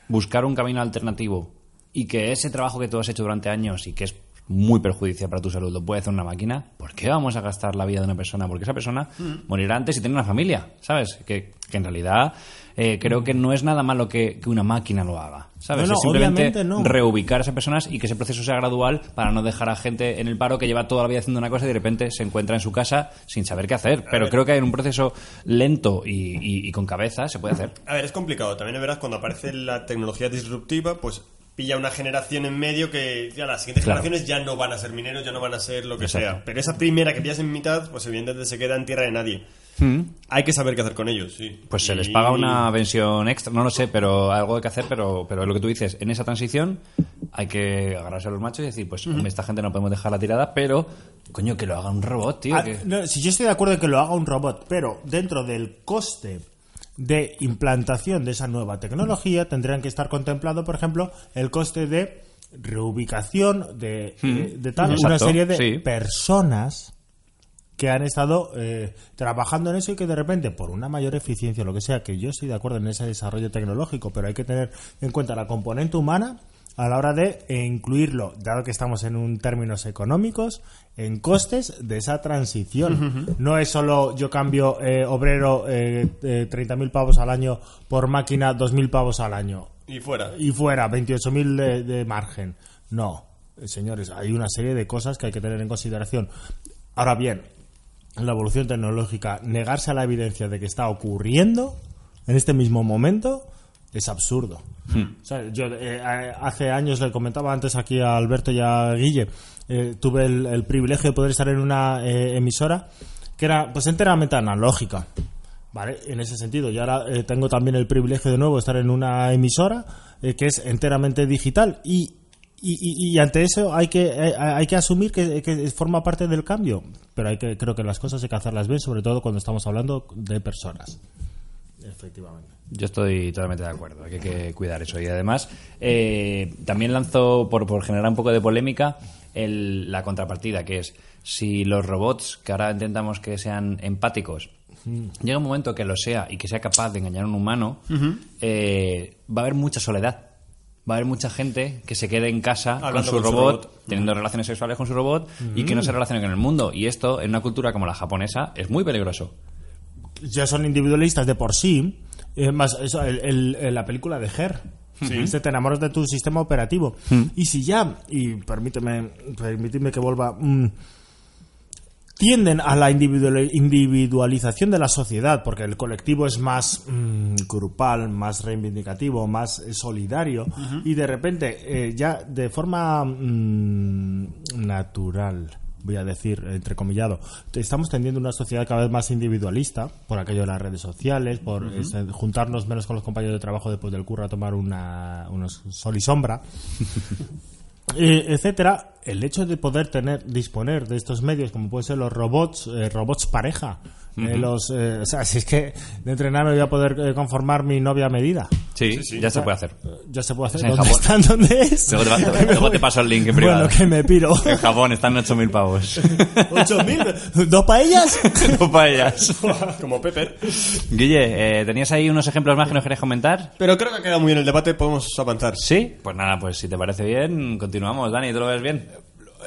buscar un camino alternativo y que ese trabajo que tú has hecho durante años y que es muy perjudicial para tu salud lo puede hacer una máquina, ¿por qué vamos a gastar la vida de una persona? Porque esa persona morirá antes y tiene una familia, ¿sabes? Que, que en realidad eh, creo que no es nada malo que, que una máquina lo haga, ¿sabes? No, no, es simplemente no. reubicar a esas personas y que ese proceso sea gradual para no dejar a gente en el paro que lleva toda la vida haciendo una cosa y de repente se encuentra en su casa sin saber qué hacer. Pero creo que en un proceso lento y, y- y con cabeza se puede hacer. A ver, es complicado. También verás cuando aparece la tecnología disruptiva, pues pilla una generación en medio que ya las siguientes Claro. generaciones ya no van a ser mineros, ya no van a ser lo que Exacto. sea. Pero esa primera que pillas en mitad, pues evidentemente se queda en tierra de nadie. Hay que saber qué hacer con ellos, sí. Pues se les paga una pensión extra, no lo sé, pero algo hay que hacer, pero, pero es lo que tú dices, en esa transición hay que agarrarse a los machos y decir, pues hombre, esta gente no podemos dejarla tirada, pero coño, que lo haga un robot, tío. Ah, que- no, si yo estoy de acuerdo en que lo haga un robot, pero dentro del coste de implantación de esa nueva tecnología tendrían que estar contemplado, por ejemplo, el coste de reubicación de, de- de tal, una serie de sí. personas que han estado eh, trabajando en eso y que de repente, por una mayor eficiencia, lo que sea, que yo estoy de acuerdo en ese desarrollo tecnológico, pero hay que tener en cuenta la componente humana a la hora de eh, incluirlo, dado que estamos en un términos económicos, en costes de esa transición. No es solo yo cambio eh, obrero eh, eh, 30.000 pavos al año por máquina 2.000 pavos al año Y fuera. y fuera 28.000 de, de margen. No, eh, señores, hay una serie de cosas que hay que tener en consideración. Ahora bien, la evolución tecnológica, negarse a la evidencia de que está ocurriendo en este mismo momento es absurdo. O sea, yo eh, hace años le comentaba antes aquí a Alberto y a Guille, eh, tuve el, el privilegio de poder estar en una eh, emisora que era pues enteramente analógica. Vale, en ese sentido. Y ahora eh, tengo también el privilegio de nuevo de estar en una emisora que es enteramente digital. Y, y, y- y ante eso hay que, eh, hay que asumir que, que forma parte del cambio. Pero hay que, creo que las cosas hay que hacerlas bien, sobre todo cuando estamos hablando de personas. Efectivamente. Yo estoy totalmente de acuerdo, hay que cuidar eso. Y además, eh, también lanzo, por, por generar un poco de polémica, el- la contrapartida, que es si los robots, que ahora intentamos que sean empáticos, llega un momento que lo sea y que sea capaz de engañar a un humano, eh, va a haber mucha soledad. Va a haber mucha gente que se quede en casa con su con su robot, teniendo relaciones sexuales con su robot y que no se relacione con el mundo. Y esto, en una cultura como la japonesa, es muy peligroso. ya son individualistas de por sí. Es más, eso, el- la película de Her. Este, te enamoras de tu sistema operativo. Y si ya, y permíteme, permíteme que vuelva, mm, tienden a la individual- individualización de la sociedad, porque el colectivo es más mm, grupal, más reivindicativo, más eh, solidario, y de repente, eh, ya de forma mm, natural, voy a decir, entrecomillado, estamos tendiendo una sociedad cada vez más individualista, por aquello de las redes sociales, por juntarnos menos con los compañeros de trabajo después del curro a tomar una, unos sol y sombra etcétera, el hecho de poder tener, disponer de estos medios, como pueden ser los robots, eh, robots pareja, eh, los, eh, o sea, si es que de entrenar me voy a poder eh, conformar mi novia a medida. Sí, ya se puede hacer. Eh, Ya se puede hacer. ¿Dónde Japón. están? ¿Dónde es? Luego te, va- luego te paso el link en privado. Bueno, que me piro. En Japón están 8.000 pavos. ¿8.000? ¿Dos paellas? No para ellas. Como Pepper. Guille, eh, ¿tenías ahí unos ejemplos más que nos querías comentar? Pero creo que ha quedado muy bien el debate, podemos avanzar. Sí. Pues nada, pues si te parece bien, continuamos. Dani, ¿tú lo ves bien?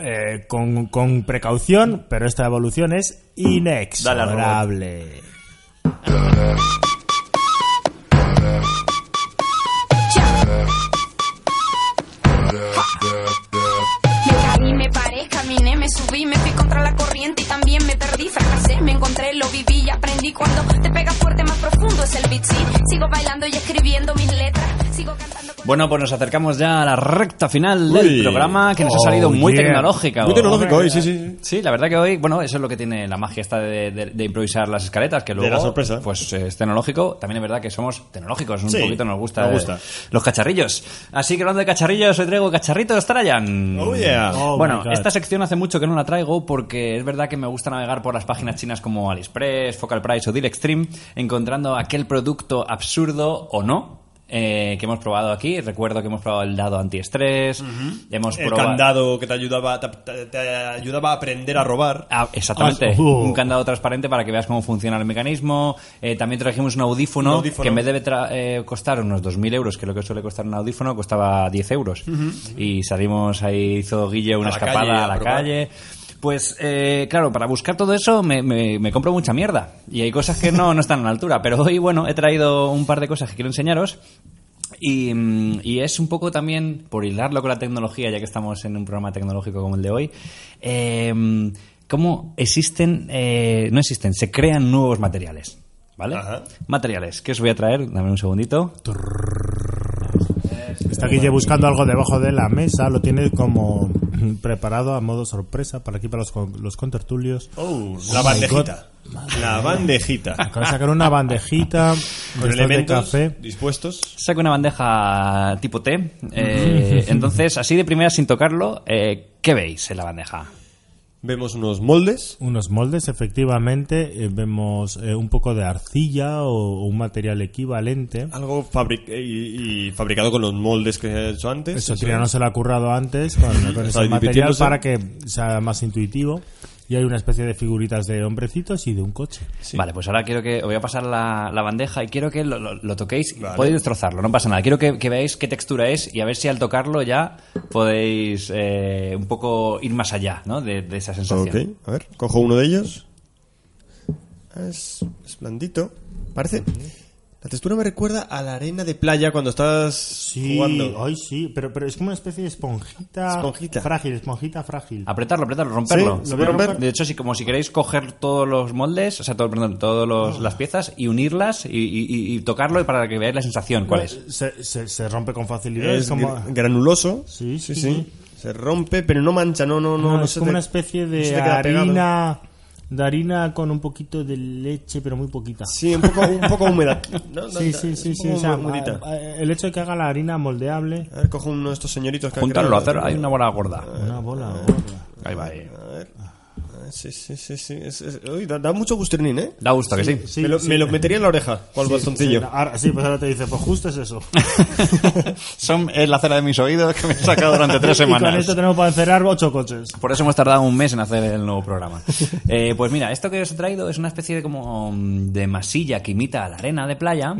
Eh, con, con precaución, pero esta evolución es inexorable. Caí, me paré, caminé, me subí, me fui contra la corriente y también me perdí, fracasé, me encontré, lo viví y aprendí. Cuando te pegas fuerte, más profundo es el beat, sí. Sigo bailando y escribiendo mis letras, sigo cantando con... Bueno, pues nos acercamos ya a la recta final del Uy. programa que nos ha Oh, salido muy yeah. tecnológica. Muy tecnológico hoy, sí, sí. Sí, la verdad que hoy, bueno, eso es lo que tiene la magia esta de, de- de improvisar las escaletas, que luego, la sorpresa. pues es tecnológico. También es verdad que somos tecnológicos, un Sí, poquito nos gusta, nos eh, los cacharrillos. Así que hablando de cacharrillos, hoy traigo cacharritos Trajan. Oh, yeah. Oh, bueno, esta sección hace mucho que no la traigo porque es verdad que me gusta navegar por las páginas chinas como AliExpress, Focal Price o Deal Extreme, encontrando aquel producto absurdo o no. eh, que hemos probado aquí. Recuerdo que hemos probado el dado antiestrés. Hemos El probado. candado que te ayudaba, te, ayudaba a aprender a robar. Ah, exactamente, Ah, uh. un candado transparente para que veas cómo funciona el mecanismo. Eh, también trajimos un audífono, Un audífono. que en vez de eh, costar unos 2.000 euros, que es lo que suele costar un audífono, costaba 10 euros. Y salimos ahí, hizo Guille una A escapada calle, a a la probar. calle. Pues eh, claro, para buscar todo eso me, me- me compro mucha mierda. Y hay cosas que no, no están a la altura. Pero hoy, bueno, he traído un par de cosas que quiero enseñaros. Y, mm, y es un poco también, por hilarlo con la tecnología, ya que estamos en un programa tecnológico como el de hoy, eh, cómo existen, eh, no existen, se crean nuevos materiales. ¿Vale? Ajá. Materiales, que os voy a traer, dame un segundito. Está Guille buscando algo debajo de la mesa, lo tiene como preparado a modo sorpresa para aquí para los, con- los contertulios. Oh, la my bandejita. La bandejita. Acaba de sacar una bandejita Con de, estos de elementos café. dispuestos. Saco una bandeja tipo T. eh, entonces, así de primera, sin tocarlo, eh, ¿qué veis en la bandeja? Vemos unos moldes. Unos moldes, efectivamente. eh, vemos eh, un poco de arcilla o, o un material equivalente. Algo fabric y, y fabricado con los moldes que he hecho antes. Eso Triano se lo ha currado antes con, con ese material para que sea más intuitivo. Y hay una especie de figuritas de hombrecitos y de un coche. Vale, pues ahora quiero que os voy a pasar la, la bandeja y quiero que lo, lo- lo toquéis. Podéis destrozarlo, no pasa nada. Quiero que, que veáis qué textura es y a ver si al tocarlo ya podéis eh, un poco ir más allá ¿no? de, de esa sensación. Ok, a ver, cojo uno de ellos. Es, es blandito. Parece. La textura me recuerda a la arena de playa cuando estás Sí, jugando. ay, sí, pero, pero es como una especie de esponjita, Esponjita. frágil, esponjita frágil. Apretarlo, apretarlo, romperlo. De hecho, sí, como si queréis coger todos los moldes, o sea, todo, perdón, todas las piezas y unirlas y, y- y- y tocarlo para que veáis la sensación cuál es. Se, se, se rompe con facilidad. Es como, gr- granuloso. Sí, sí, sí, sí. Se rompe, pero no mancha, no, no, no. no, no es como te- una especie no de te queda pegado. De harina con un poquito de leche, pero muy poquita. Sí, un poco, un poco húmeda. No, Sí, sí, sí, sí. o sea, humedita. a- a- el hecho de que haga la harina moldeable, A ver, cojo uno de estos señoritos que han Juntarlo, creado. hacer hay una bola gorda. una bola gorda. Ahí va. ahí. A ver. Sí, sí, sí, sí. Es- es- uy, da, da mucho gusternín, ¿eh? Da gusto, que sí. Sí, me, lo, sí. me lo metería en la oreja, con el bastoncillo. Sí, ahora, sí, pues ahora te dice, pues justo es eso. Son, es la cera de mis oídos que me he sacado durante tres y con semanas. esto tenemos para encerrar ocho coches. Por eso hemos tardado un mes en hacer el nuevo programa. Eh, pues mira, esto que os he traído es una especie de como mm, de masilla que imita a la arena de playa,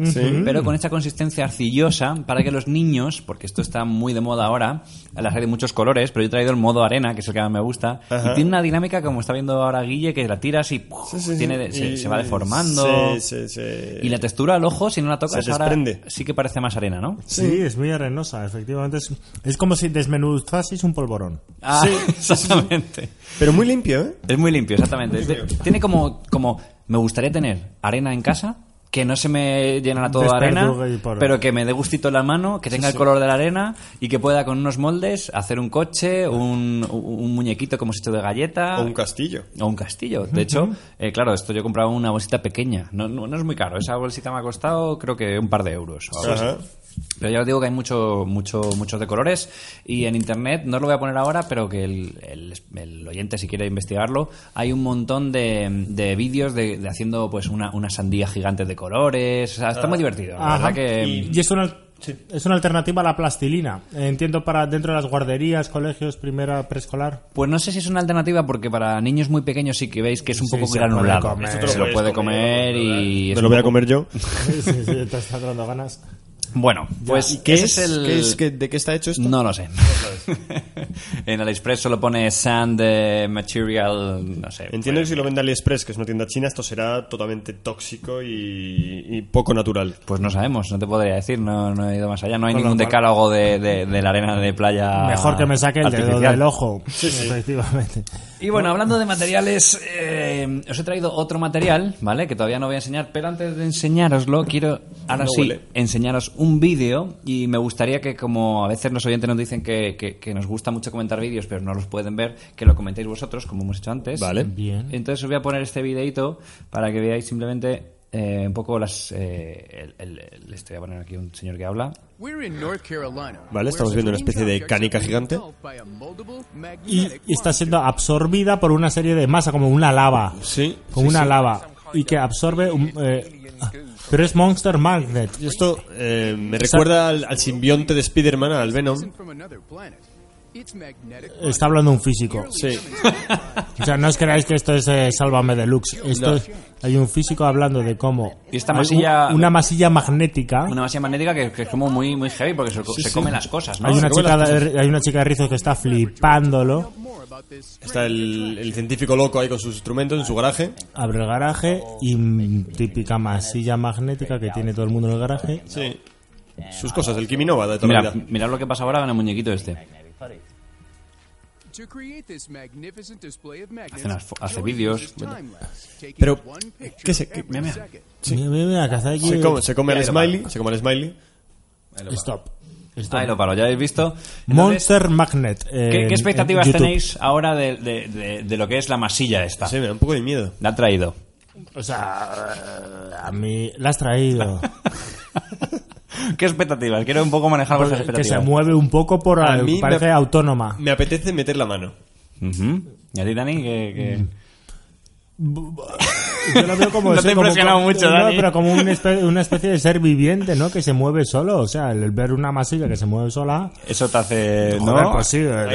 pero con esta consistencia arcillosa para que los niños, porque esto está muy de moda ahora, las hay de muchos colores, pero yo he traído el modo arena, que es el que más me gusta, Ajá. y tiene una dinámica como está viendo ahora Guille, que la tiras y, ¡puf! Sí, sí, sí. tiene de- se, Y- se va deformando. Sí, sí, sí. Y la textura al ojo, si no la tocas, Se ahora desprende. sí que parece más arena, ¿no? Sí, es muy arenosa, efectivamente. Es, es como si desmenuzasis un polvorón. Ah, exactamente. Pero muy limpio, ¿eh? Es muy limpio, exactamente. Te- Tiene como, como, me gustaría tener arena en casa, que no se me llena todo de arena, pero que me dé gustito en la mano, que tenga el color de la arena y que pueda con unos moldes hacer un coche, un, un muñequito como si hecho de galleta. O un castillo. o un castillo. De hecho, eh, claro, esto yo he comprado una bolsita pequeña. No, no, no es muy caro. Esa bolsita me ha costado creo que un par de euros. o algo así. Ajá. Pero ya os digo que hay mucho, mucho, muchos de colores y en internet, no os lo voy a poner ahora, pero que el, el- el oyente si quiere investigarlo, hay un montón de, de vídeos de, de haciendo pues una, una sandía gigante de colores, o sea, está muy divertido, la verdad que... Y es una, es una alternativa a la plastilina. Entiendo para dentro de las guarderías, colegios, primera preescolar. Pues no sé si es una alternativa porque para niños muy pequeños sí que veis que es un Sí, poco se puede granulado. comer. Se lo lo puede comer comer, y... Me lo voy a comer yo. Sí, sí, te está dando ganas. Bueno, pues ¿Qué ese es? es el... ¿Qué es? ¿Qué- ¿De qué está hecho esto? No lo sé. en AliExpress solo pone sand eh, material, no sé. Entiendo que pues, si lo vende AliExpress, que es una tienda china, esto será totalmente tóxico y, y poco natural. Pues no sabemos, no te podría decir, no, no he ido más allá. No hay ningún decálogo de, de, de la arena de playa. Mejor que me saque el dedo artificial. del ojo. Efectivamente. Y bueno, hablando de materiales, eh, os he traído otro material, ¿vale? Que todavía no voy a enseñar, pero antes de enseñároslo, quiero ahora No sí huele. enseñaros un vídeo y me gustaría que, como a veces los oyentes nos dicen que, que- que nos gusta mucho comentar vídeos, pero no los pueden ver, que lo comentéis vosotros, como hemos hecho antes. Vale. Bien. Entonces os voy a poner este videito para que veáis simplemente eh, un poco las... eh, el, el- el- les voy a poner aquí un señor que habla. Vale, estamos viendo una especie de canica gigante. Y, y está siendo absorbida por una serie de masa, como una lava. Sí. Como una lava. Y que absorbe. un- eh, ah, pero es Monster Magnet. Y esto eh, me recuerda al, al simbionte de Spider-Man, al Venom. Está hablando un físico. Sí. O sea, no os creáis que esto es eh, Sálvame Deluxe. Esto No. es, hay un físico hablando de cómo. Y esta masilla- un- una masilla magnética. Una masilla magnética que, que es como muy, muy heavy porque se, se come las cosas, ¿no? Hay una, chica de, hay una chica de rizos que está flipándolo. Está el, el científico loco ahí con sus instrumentos en su garaje. Abre el garaje y típica masilla magnética que tiene todo el mundo en el garaje. Sí. Sus cosas, el Kiminova de toda Mira, la vida. mirad lo que pasa ahora con el muñequito este. Hace, unas fo- hace vídeos. Pero, ¿qué se, qué- Mira, mira, mira, que hace aquí- se come, se come Ahí lo Smiley? Se come al Smiley. Stop. Stop. Ahí lo paro, ya habéis visto. Entonces, Monster Magnet. ¿qué, en- qué expectativas tenéis ahora de, de- de- de lo que es la masilla esta? Sí, me da un poco de miedo. La ha traído. O sea, eh, a mí la has traído. ¿Qué expectativas? Quiero un poco manejar vuestras que se expectativas. mueve un poco por A mí me- parece autónoma. Me apetece meter la mano. ¿Y a ti, Dani? ¿Qué, qué- Yo lo veo como No te como- impresionado como- mucho, no, Dani. pero como una especie, una especie de ser viviente, ¿no? Que se mueve solo. O sea, el ver una masilla que se mueve sola. Eso te hace... ¿no? Joder, pues sí, de expectación.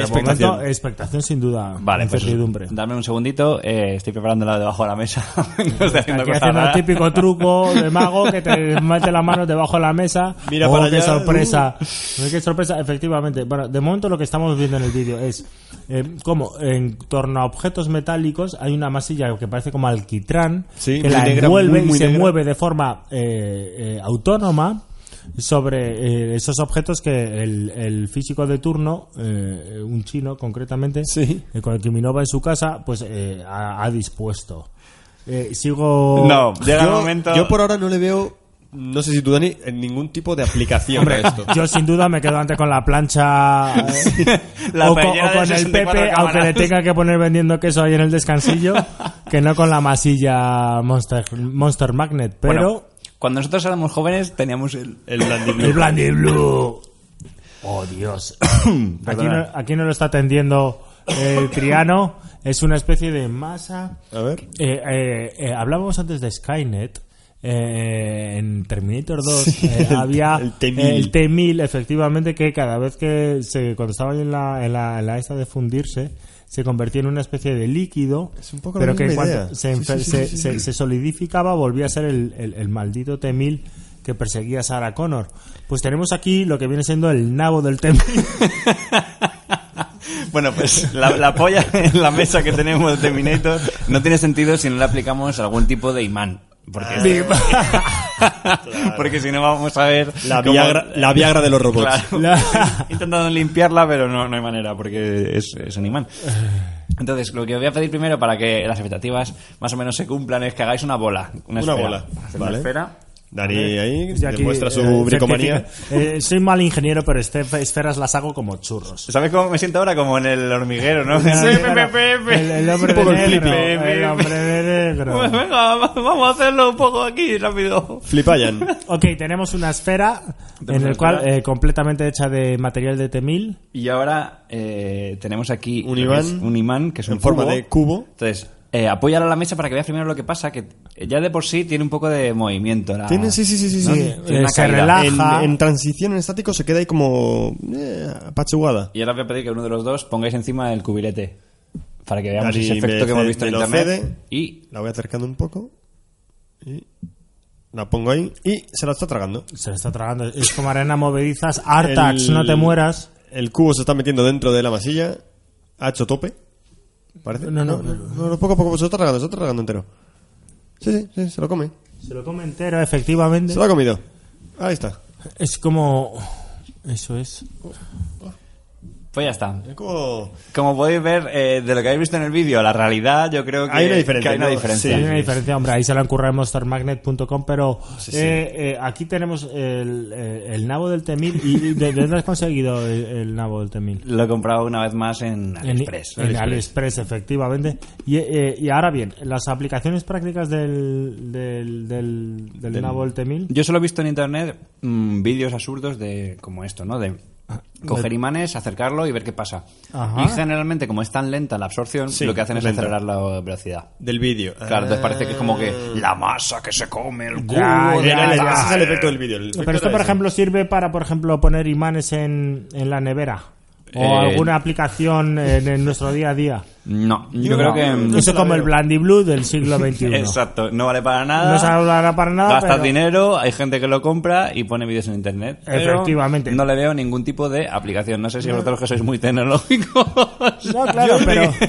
expectación. expectación sin duda. Vale, pues incertidumbre. dame un segundito. eh, estoy preparándola debajo de la mesa. no estoy haciendo Aquí cosas haciendo el típico truco de mago que te mete la mano debajo de la mesa. Mira oh, para qué allá. sorpresa. Qué sorpresa, efectivamente. Bueno, de momento lo que estamos viendo en el vídeo es eh, como en torno a objetos metálicos hay una masilla que parece como alquitrán Sí, que la negra, envuelve muy, muy y se negra. mueve de forma eh, eh, autónoma sobre eh, esos objetos que el, el físico de turno, eh, un chino concretamente, Sí. eh, con el que Minova en su casa, pues eh, ha, ha dispuesto. Eh, sigo. No, llega el momento... yo por ahora no le veo, no sé si tú, Dani, en ningún tipo de aplicación a esto. Yo sin duda me quedo antes con la plancha eh, La o, con, o el 64 Pepe, aunque le tenga que poner vendiendo queso ahí en el descansillo, que no con la masilla Monster, Monster Magnet. Pero Bueno, cuando nosotros éramos jóvenes teníamos el... El Blandy Blue. el Blandy Blue. Oh Dios. aquí, no, aquí no lo está atendiendo eh, Triano. Es una especie de masa. A ver. Eh, eh, eh, hablábamos antes de Skynet. Eh, en Terminator 2 eh, el- había el T-1000. eh, el T-1000, efectivamente, que cada vez que se, cuando estaba en la, en la, en la esta de fundirse, se convertía en una especie de líquido, Es un poco la pero que cuando se, Sí, sí, se- solidificaba volvía a ser el, el- el maldito T-1000 que perseguía a Sarah Connor. Pues tenemos aquí lo que viene siendo el nabo del T-1000. Bueno, pues la, la polla en la mesa que tenemos de Terminator no tiene sentido si no le aplicamos algún tipo de imán. Porque, porque si no vamos a ver... La cómo- Viagra, la Viagra de los robots. Claro. La- Intentando limpiarla, pero no, no hay manera, porque es, es un imán. Entonces, lo que voy a pedir primero para que las expectativas más o menos se cumplan es que hagáis una bola. Una, Una esfera. bola, vale. Una esfera. Dani ahí Y aquí, demuestra su eh, bricomanía. eh, soy mal ingeniero, pero este- esferas las hago como churros. ¿Sabes cómo me siento ahora? Como en el hormiguero, ¿no? El, el hombre de el negro. flippy. El hombre de negro. Pues venga, vamos a hacerlo un poco aquí, rápido. Flipayan. Ok, tenemos una esfera en el cual eh, completamente hecha de material de T-1000. Y ahora eh, tenemos aquí Un lo que es imán un imán que es en un forma cubo. de cubo. Entonces, eh, a la mesa para que veas primero lo que pasa, que ya de por sí tiene un poco de movimiento. La... Tiene, sí, sí, sí, sí. ¿no? sí. Tiene eh, una se caída. relaja. En, en transición, en estático, se queda ahí como eh, apachugada. Y ahora voy a pedir que uno de los dos pongáis encima el cubilete. Para que veamos ese efecto me que hemos visto en internet. cede. Y La voy acercando un poco. Y la pongo ahí. Y se la está tragando. Se le está tragando. Es como arena movedizas. Artax, El- no te mueras. El cubo se está metiendo dentro de la masilla. Ha hecho tope. Parece. No, no, no, no, poco a poco se lo está tragando, se lo está tragando entero. Sí, sí, sí, se lo come. Se lo come entero, efectivamente. Se lo ha comido. Ahí está. Es como... Eso es. Pues ya está. Es como... Como podéis ver, eh, de lo que habéis visto en el vídeo, la realidad, yo creo que Hay una diferencia, hay una ¿no? diferencia. Hay una diferencia, hombre, ahí se lo han currado en monstermagnet.com, pero Sí, sí. eh, eh, aquí tenemos el, el nabo del T-1000. ¿Y de, de dónde has conseguido el, el nabo del T-1000? Lo he comprado una vez más en AliExpress. en AliExpress, efectivamente. Y, eh, y ahora bien, las aplicaciones prácticas del, del, del, del nabo del T-1000. Yo solo he visto en internet mm, vídeos absurdos de como esto, ¿no? De coger imanes, acercarlo y ver qué pasa. Ajá. Y generalmente, como es tan lenta la absorción, Sí, lo que hacen es lenta. acelerar la velocidad. Del vídeo. Claro, entonces parece que es como que la masa que se come el cubo. Ya, de ya, la- ya. Ese es el efecto del vídeo. Pero esto, por ejemplo, sirve para, por ejemplo, poner imanes en, en la nevera. O Eh, alguna aplicación en, en nuestro día a día. No, yo No, creo que... mm, Eso la como el. Blandy Blue del siglo XXI. Exacto, no vale para nada. No se hablará para nada. Gastas pero- dinero, hay gente que lo compra y pone vídeos en internet. pero Efectivamente. No le veo ningún tipo de aplicación. No sé si vosotros que sois muy tecnológicos. No, claro, pero.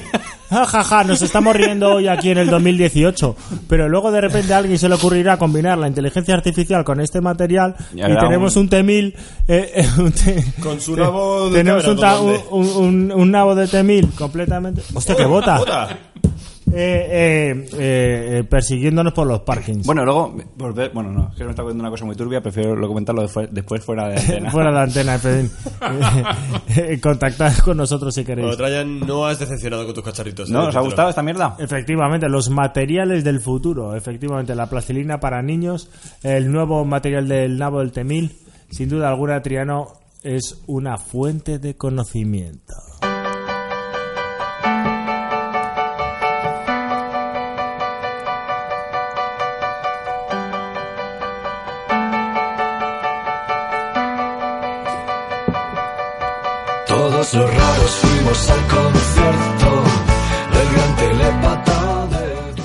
Ja, ja, ja, nos estamos riendo hoy aquí en el 2018. Pero luego de repente a alguien se le ocurrirá combinar la inteligencia artificial con este material Y tenemos un- un, T1000. eh, eh, un Con su nabo de Tenemos un, un, un- un nabo de T1000 completamente. ¡Hostia, que bota! Eh, eh, eh, eh, persiguiéndonos por los parkings. bueno, luego, volver- bueno, no, es que me está contando una cosa muy turbia, prefiero lo comentarlo después, después fuera de antena. Fuera de la antena. Eh, eh, contactad con nosotros si queréis. Bueno, Trajan, no has decepcionado con tus cacharritos. ¿No? ¿eh? ¿Os ha gustado esta mierda? Efectivamente, los materiales del futuro. Efectivamente, la plastilina para niños, el nuevo material del nabo del Temil. Sin duda alguna, Triano es una fuente de conocimiento. Todos los raros fuimos al concierto del gran telepata de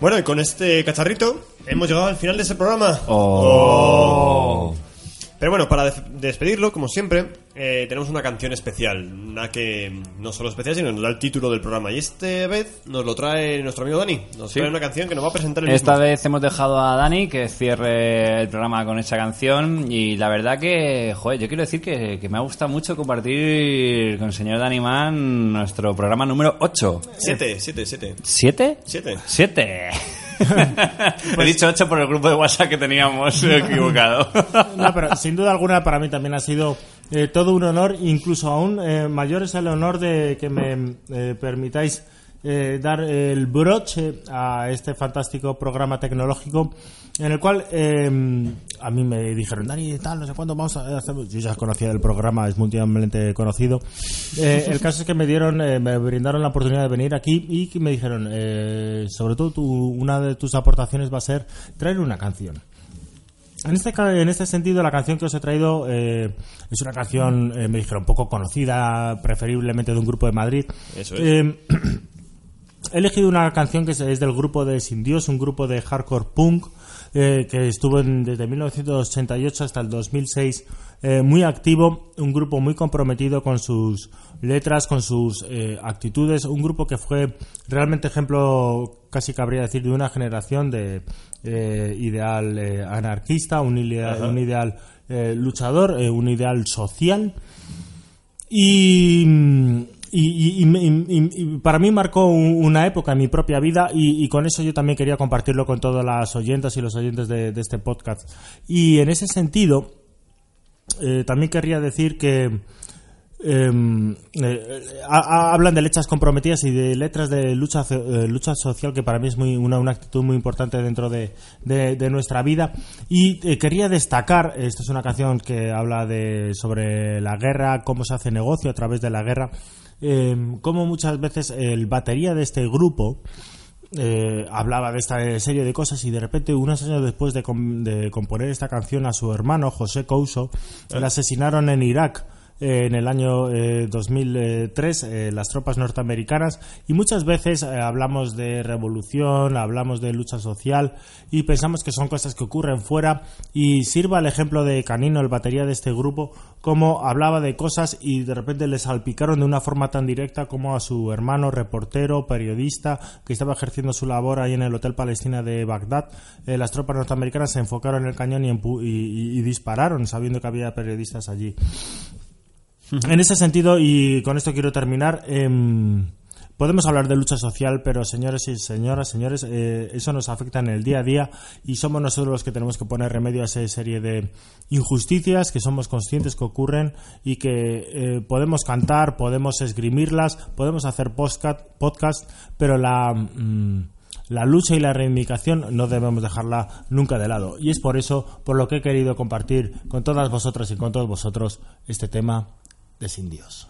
Bueno, y con este cacharrito hemos llegado al final de ese programa. Oh. Pero bueno, para des- despedirlo, como siempre, eh, tenemos una canción especial. Una que no solo especial, sino nos da el título del programa. Y esta vez nos lo trae nuestro amigo Dani. Nos Sí. trae una canción que nos va a presentar el Esta mismo. vez hemos dejado a Dani que cierre el programa con esa canción y la verdad que, joder, yo quiero decir que, que me ha gustado mucho compartir con el señor Dani Man nuestro programa número 8. Siete, siete, siete. ¿Siete? Siete. Siete. He dicho 8 por el grupo de WhatsApp que teníamos equivocado. No, pero sin duda alguna para mí también ha sido eh, todo un honor, incluso aún eh, mayor es el honor de que me eh, permitáis eh, dar el broche a este fantástico programa tecnológico en el cual eh, a mí me dijeron, Dani, tal, no sé cuándo vamos a hacer... Yo ya conocía el programa, es mundialmente conocido. Eh, el caso es que me dieron, eh, me brindaron la oportunidad de venir aquí y me dijeron, eh, sobre todo tu- una de tus aportaciones va a ser traer una canción. En este, en este sentido, la canción que os he traído eh, es una canción, eh, me dijeron, poco conocida, preferiblemente de un grupo de Madrid. Eso es. Eh, he elegido una canción que es, del grupo de Sin Dios, un grupo de hardcore punk eh, que estuvo en- desde 1988 hasta el 2006 eh, muy activo, un grupo muy comprometido con sus letras, con sus eh, actitudes, un grupo que fue realmente ejemplo, casi cabría decir, de una generación de ideal anarquista, un, idea- un ideal luchador, un ideal social. Y, y- y- y- y- para mí marcó un- una época en mi propia vida y, con eso yo también quería compartirlo con todas las oyentas y los oyentes de, este podcast. Y en ese sentido, eh, también querría decir que em, eh, ha- hablan de letras comprometidas y de letras de lucha eh, lucha social que para mí es muy una, una actitud muy importante dentro de, de- de nuestra vida y eh, quería destacar esta es una canción que habla de sobre la guerra cómo se hace negocio a través de la guerra em, cómo muchas veces el batería de este grupo eh, hablaba de esta serie de cosas y de repente unos años después de, com- de componer esta canción a su hermano José Couso le asesinaron en Irak eh, en el año eh, 2003 eh, las tropas norteamericanas y muchas veces eh, hablamos de revolución, hablamos de lucha social y pensamos que son cosas que ocurren fuera y sirva el ejemplo de Canino, el batería de este grupo, como hablaba de cosas y de repente le salpicaron de una forma tan directa como a su hermano reportero, periodista, que estaba ejerciendo su labor ahí en el Hotel Palestina de Bagdad. Eh, las tropas norteamericanas se enfocaron en el cañón y, y- y dispararon sabiendo que había periodistas allí. En ese sentido, y con esto quiero terminar, em, podemos hablar de lucha social, pero señores y señoras, señores, eh, eso nos afecta en el día a día y somos nosotros los que tenemos que poner remedio a esa serie de injusticias que somos conscientes que ocurren y que eh, podemos cantar, podemos esgrimirlas, podemos hacer podcast, podcast pero la... mm, la lucha y la reivindicación no debemos dejarla nunca de lado. Y es por eso por lo que he querido compartir con todas vosotras y con todos vosotros este tema de Sin Dios.